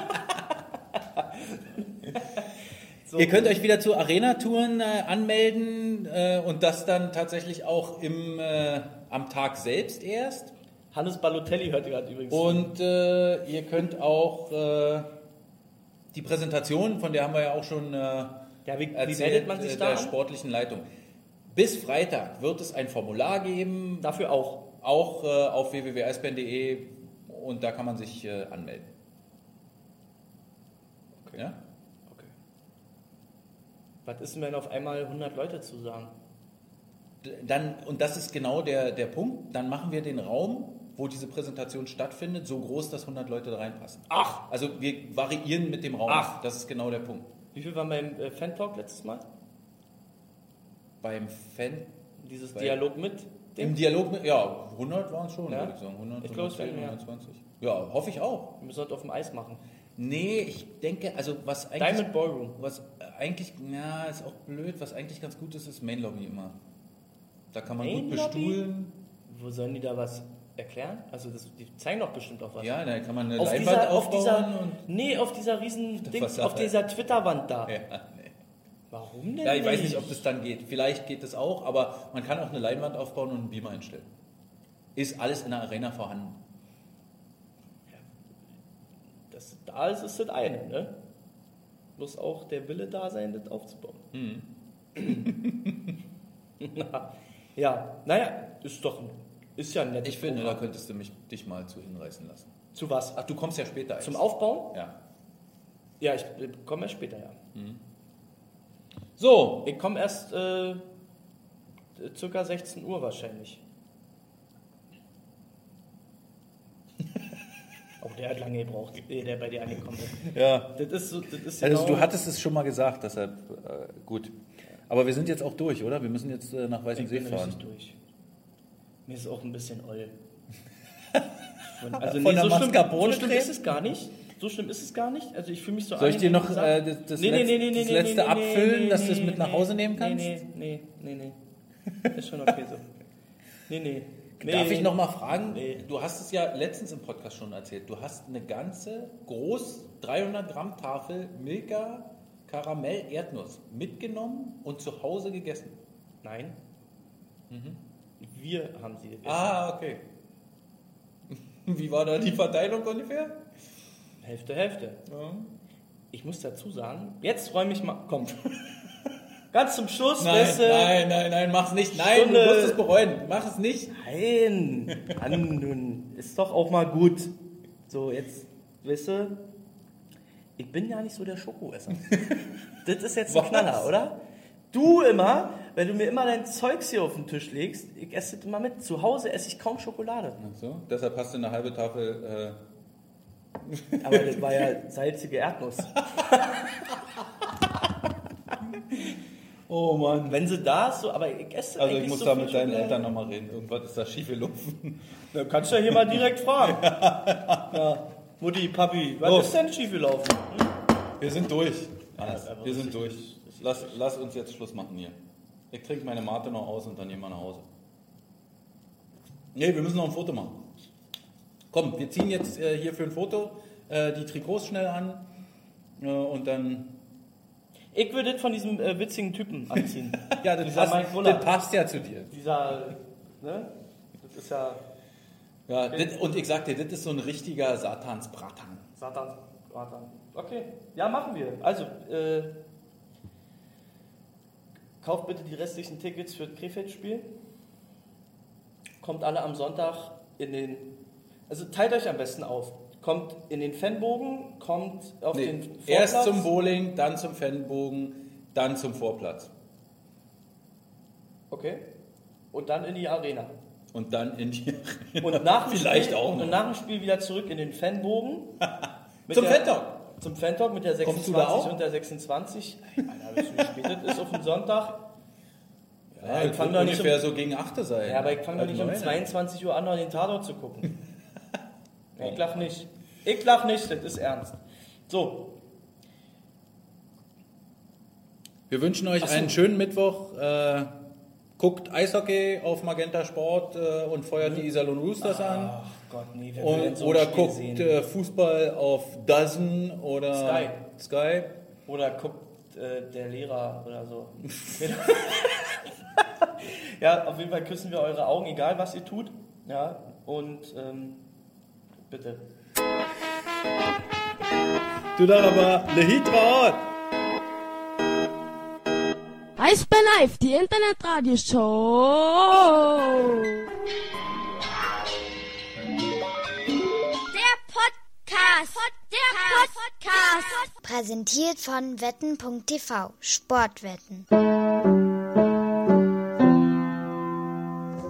So. Ihr könnt euch wieder zu Arena-Touren äh, anmelden äh, und das dann tatsächlich auch im, äh, am Tag selbst erst. Hannes Balotelli hört ihr gerade übrigens. Und äh, ihr könnt auch äh, die Präsentation, von der haben wir ja auch schon äh, ja, wie, wie erzählt, meldet man sich da der an? sportlichen Leitung. Bis Freitag wird es ein Formular geben, Dafür auch. auch auf www.eisbären.de und da kann man sich anmelden. Okay. Ja? Was ist denn, wenn auf einmal 100 Leute zusagen? Dann, und das ist genau der, der Punkt, dann machen wir den Raum, wo diese Präsentation stattfindet, so groß, dass 100 Leute da reinpassen. Ach! Also wir variieren mit dem Raum. Ach. Das ist genau der Punkt. Wie viel waren beim äh, Fan-Talk letztes Mal? Beim Fan, Dieses Bei- Dialog mit im Dialog, mit, ja, 100 waren es schon, Ja? würde ich sagen. 100, Ich glaube, es 110, werden mehr. 120. Ja, hoffe ich auch. Wir müssen das auf dem Eis machen. Nee, ich denke, also was eigentlich... Diamond Ballroom. Was eigentlich, ja, ist auch blöd, was eigentlich ganz gut ist, ist Main Lobby immer. Da kann man Main gut Lobby? bestuhlen. Wo sollen die da was erklären? Also das, die zeigen doch bestimmt auch was. Ja, da kann man eine auf Leinwand dieser, auf aufbauen dieser, und... nee, auf dieser riesen Ding, Fassade. auf dieser Twitter-Wand da. Ja, nee. Warum denn Ja, ich weiß nicht, ob das dann geht. Vielleicht geht es auch, aber man kann auch eine Leinwand aufbauen und einen Beamer einstellen. Ist alles in der Arena vorhanden. Das, da ist es das eine, ne? Muss auch der Wille da sein, das aufzubauen. Mhm. Na, ja, naja, ist doch, ist ja nett. Ich finde, da könntest du mich, dich mal zu hinreißen lassen. Zu was? Ach, du kommst ja später. Zum erst. Aufbauen? Ja. Ja, ich äh, komme erst später, ja. So, Ich komme erst äh, circa 16 Uhr wahrscheinlich. Auch der hat lange gebraucht, ehe der bei dir angekommen ist. ja. Das ist so, das ist Also genau- du hattest es schon mal gesagt, deshalb äh, gut. Aber wir sind jetzt auch durch, oder? Wir müssen jetzt äh, nach ich Weißensee bin fahren. richtig durch. Mir ist auch ein bisschen oll. Von, also Von nee, der so schlimm, so schlimm ist es gar nicht. So schlimm ist es gar nicht. Also ich fühle mich so Soll ich dir noch äh, das, Nee, letzte, nee, das abfüllen, dass du es mit nach Hause nehmen kannst? Nee, nee, nee, nee, nee. Ist schon okay so. Nee, nee. Nee Darf ich nee. noch mal fragen? Nee. Du hast es ja letztens im Podcast schon erzählt. Du hast eine ganze groß 300 Gramm Tafel Milka Karamell Erdnuss mitgenommen und zu Hause gegessen. Nein. Wir haben sie gegessen. Ah, okay. Wie war da die Verteilung ungefähr? Hälfte, Hälfte. Ich muss dazu sagen, jetzt räume ich mal. Komm. Ganz zum Schluss, Nein, weißt du- nein, nein, nein, mach's nicht. Nein, Stunde- du musst es bereuen. Mach es nicht. Nein, Mann, nun, ist doch auch mal gut. So, jetzt, weißt du, ich bin ja nicht so der Schokoesser. das ist jetzt ein? Knaller, oder? Du immer, wenn du mir immer dein Zeugs hier auf den Tisch legst, ich esse das immer mit. Zu Hause esse ich kaum Schokolade. Ach so, deshalb hast du eine halbe Tafel. Aber das war ja salzige Erdnuss. Oh Mann. Wenn sie da ist, so, aber ich esse Also ich muss so da mit deinen. Eltern nochmal reden. Irgendwas ist da schief gelaufen. Da kannst du ja hier mal direkt fragen. ja. Mutti, Papi, was Oh. ist denn schief gelaufen? Wir sind durch. Alles. Wir sind durch. Lass, lass uns jetzt Schluss machen hier. Ich trinke meine Mate noch aus und dann gehen wir nach Hause. Nee, wir müssen noch ein Foto machen. Komm, wir ziehen jetzt äh, hier für ein Foto äh, die Trikots schnell an äh, und dann. Ich würde das von diesem äh, witzigen Typen anziehen. Ja, das, passt, das passt ja zu dir. Dieser, ne? Das ist ja Ja, das, und ich sag dir, das ist so ein richtiger Satansbratan. Satans Satan. Okay, ja, machen wir. Also, äh, kauft bitte die restlichen Tickets für das Krefeld-Spiel. Kommt alle am Sonntag in den. Also teilt euch am besten auf. Kommt in den Fanbogen, kommt auf Nee, den Vorplatz. erst zum Bowling, dann zum Fanbogen, dann zum Vorplatz. Okay. Und dann in die Arena. Und dann in die. Und nach dem Vielleicht Spiel, auch Und noch. nach dem Spiel wieder zurück in den Fanbogen. Zum Fan-Talk. Zum Fan-Talk mit der Kommst du 26 da auch? und der 26. Alter, wisst ihr, wie spät das ist auf dem Sonntag? Ja, ich ich fang fang doch nicht ungefähr um- so gegen 8 sein. Ja, aber ich fange doch nicht um neun. 22 Uhr an, noch den Tatort zu gucken. ich lach nicht. Ich lach nicht, das ist ernst. So, Wir wünschen euch so. einen schönen Mittwoch. Äh, guckt Eishockey auf Magenta Sport äh, und feuert die Iserlohn Roosters an. ach Gott, nee, Und, so oder guckt sehen? äh, Fußball auf Dozen oder Sky. Sky. Oder guckt äh, der Lehrer oder so. ja, auf jeden Fall küssen wir eure Augen, egal was ihr tut. Ja, und ähm, bitte. Du da aber Lehitraut. Eisbär Live, die Internetradioshow. Der Podcast. Der Podcast. Präsentiert von wetten.tv Sportwetten.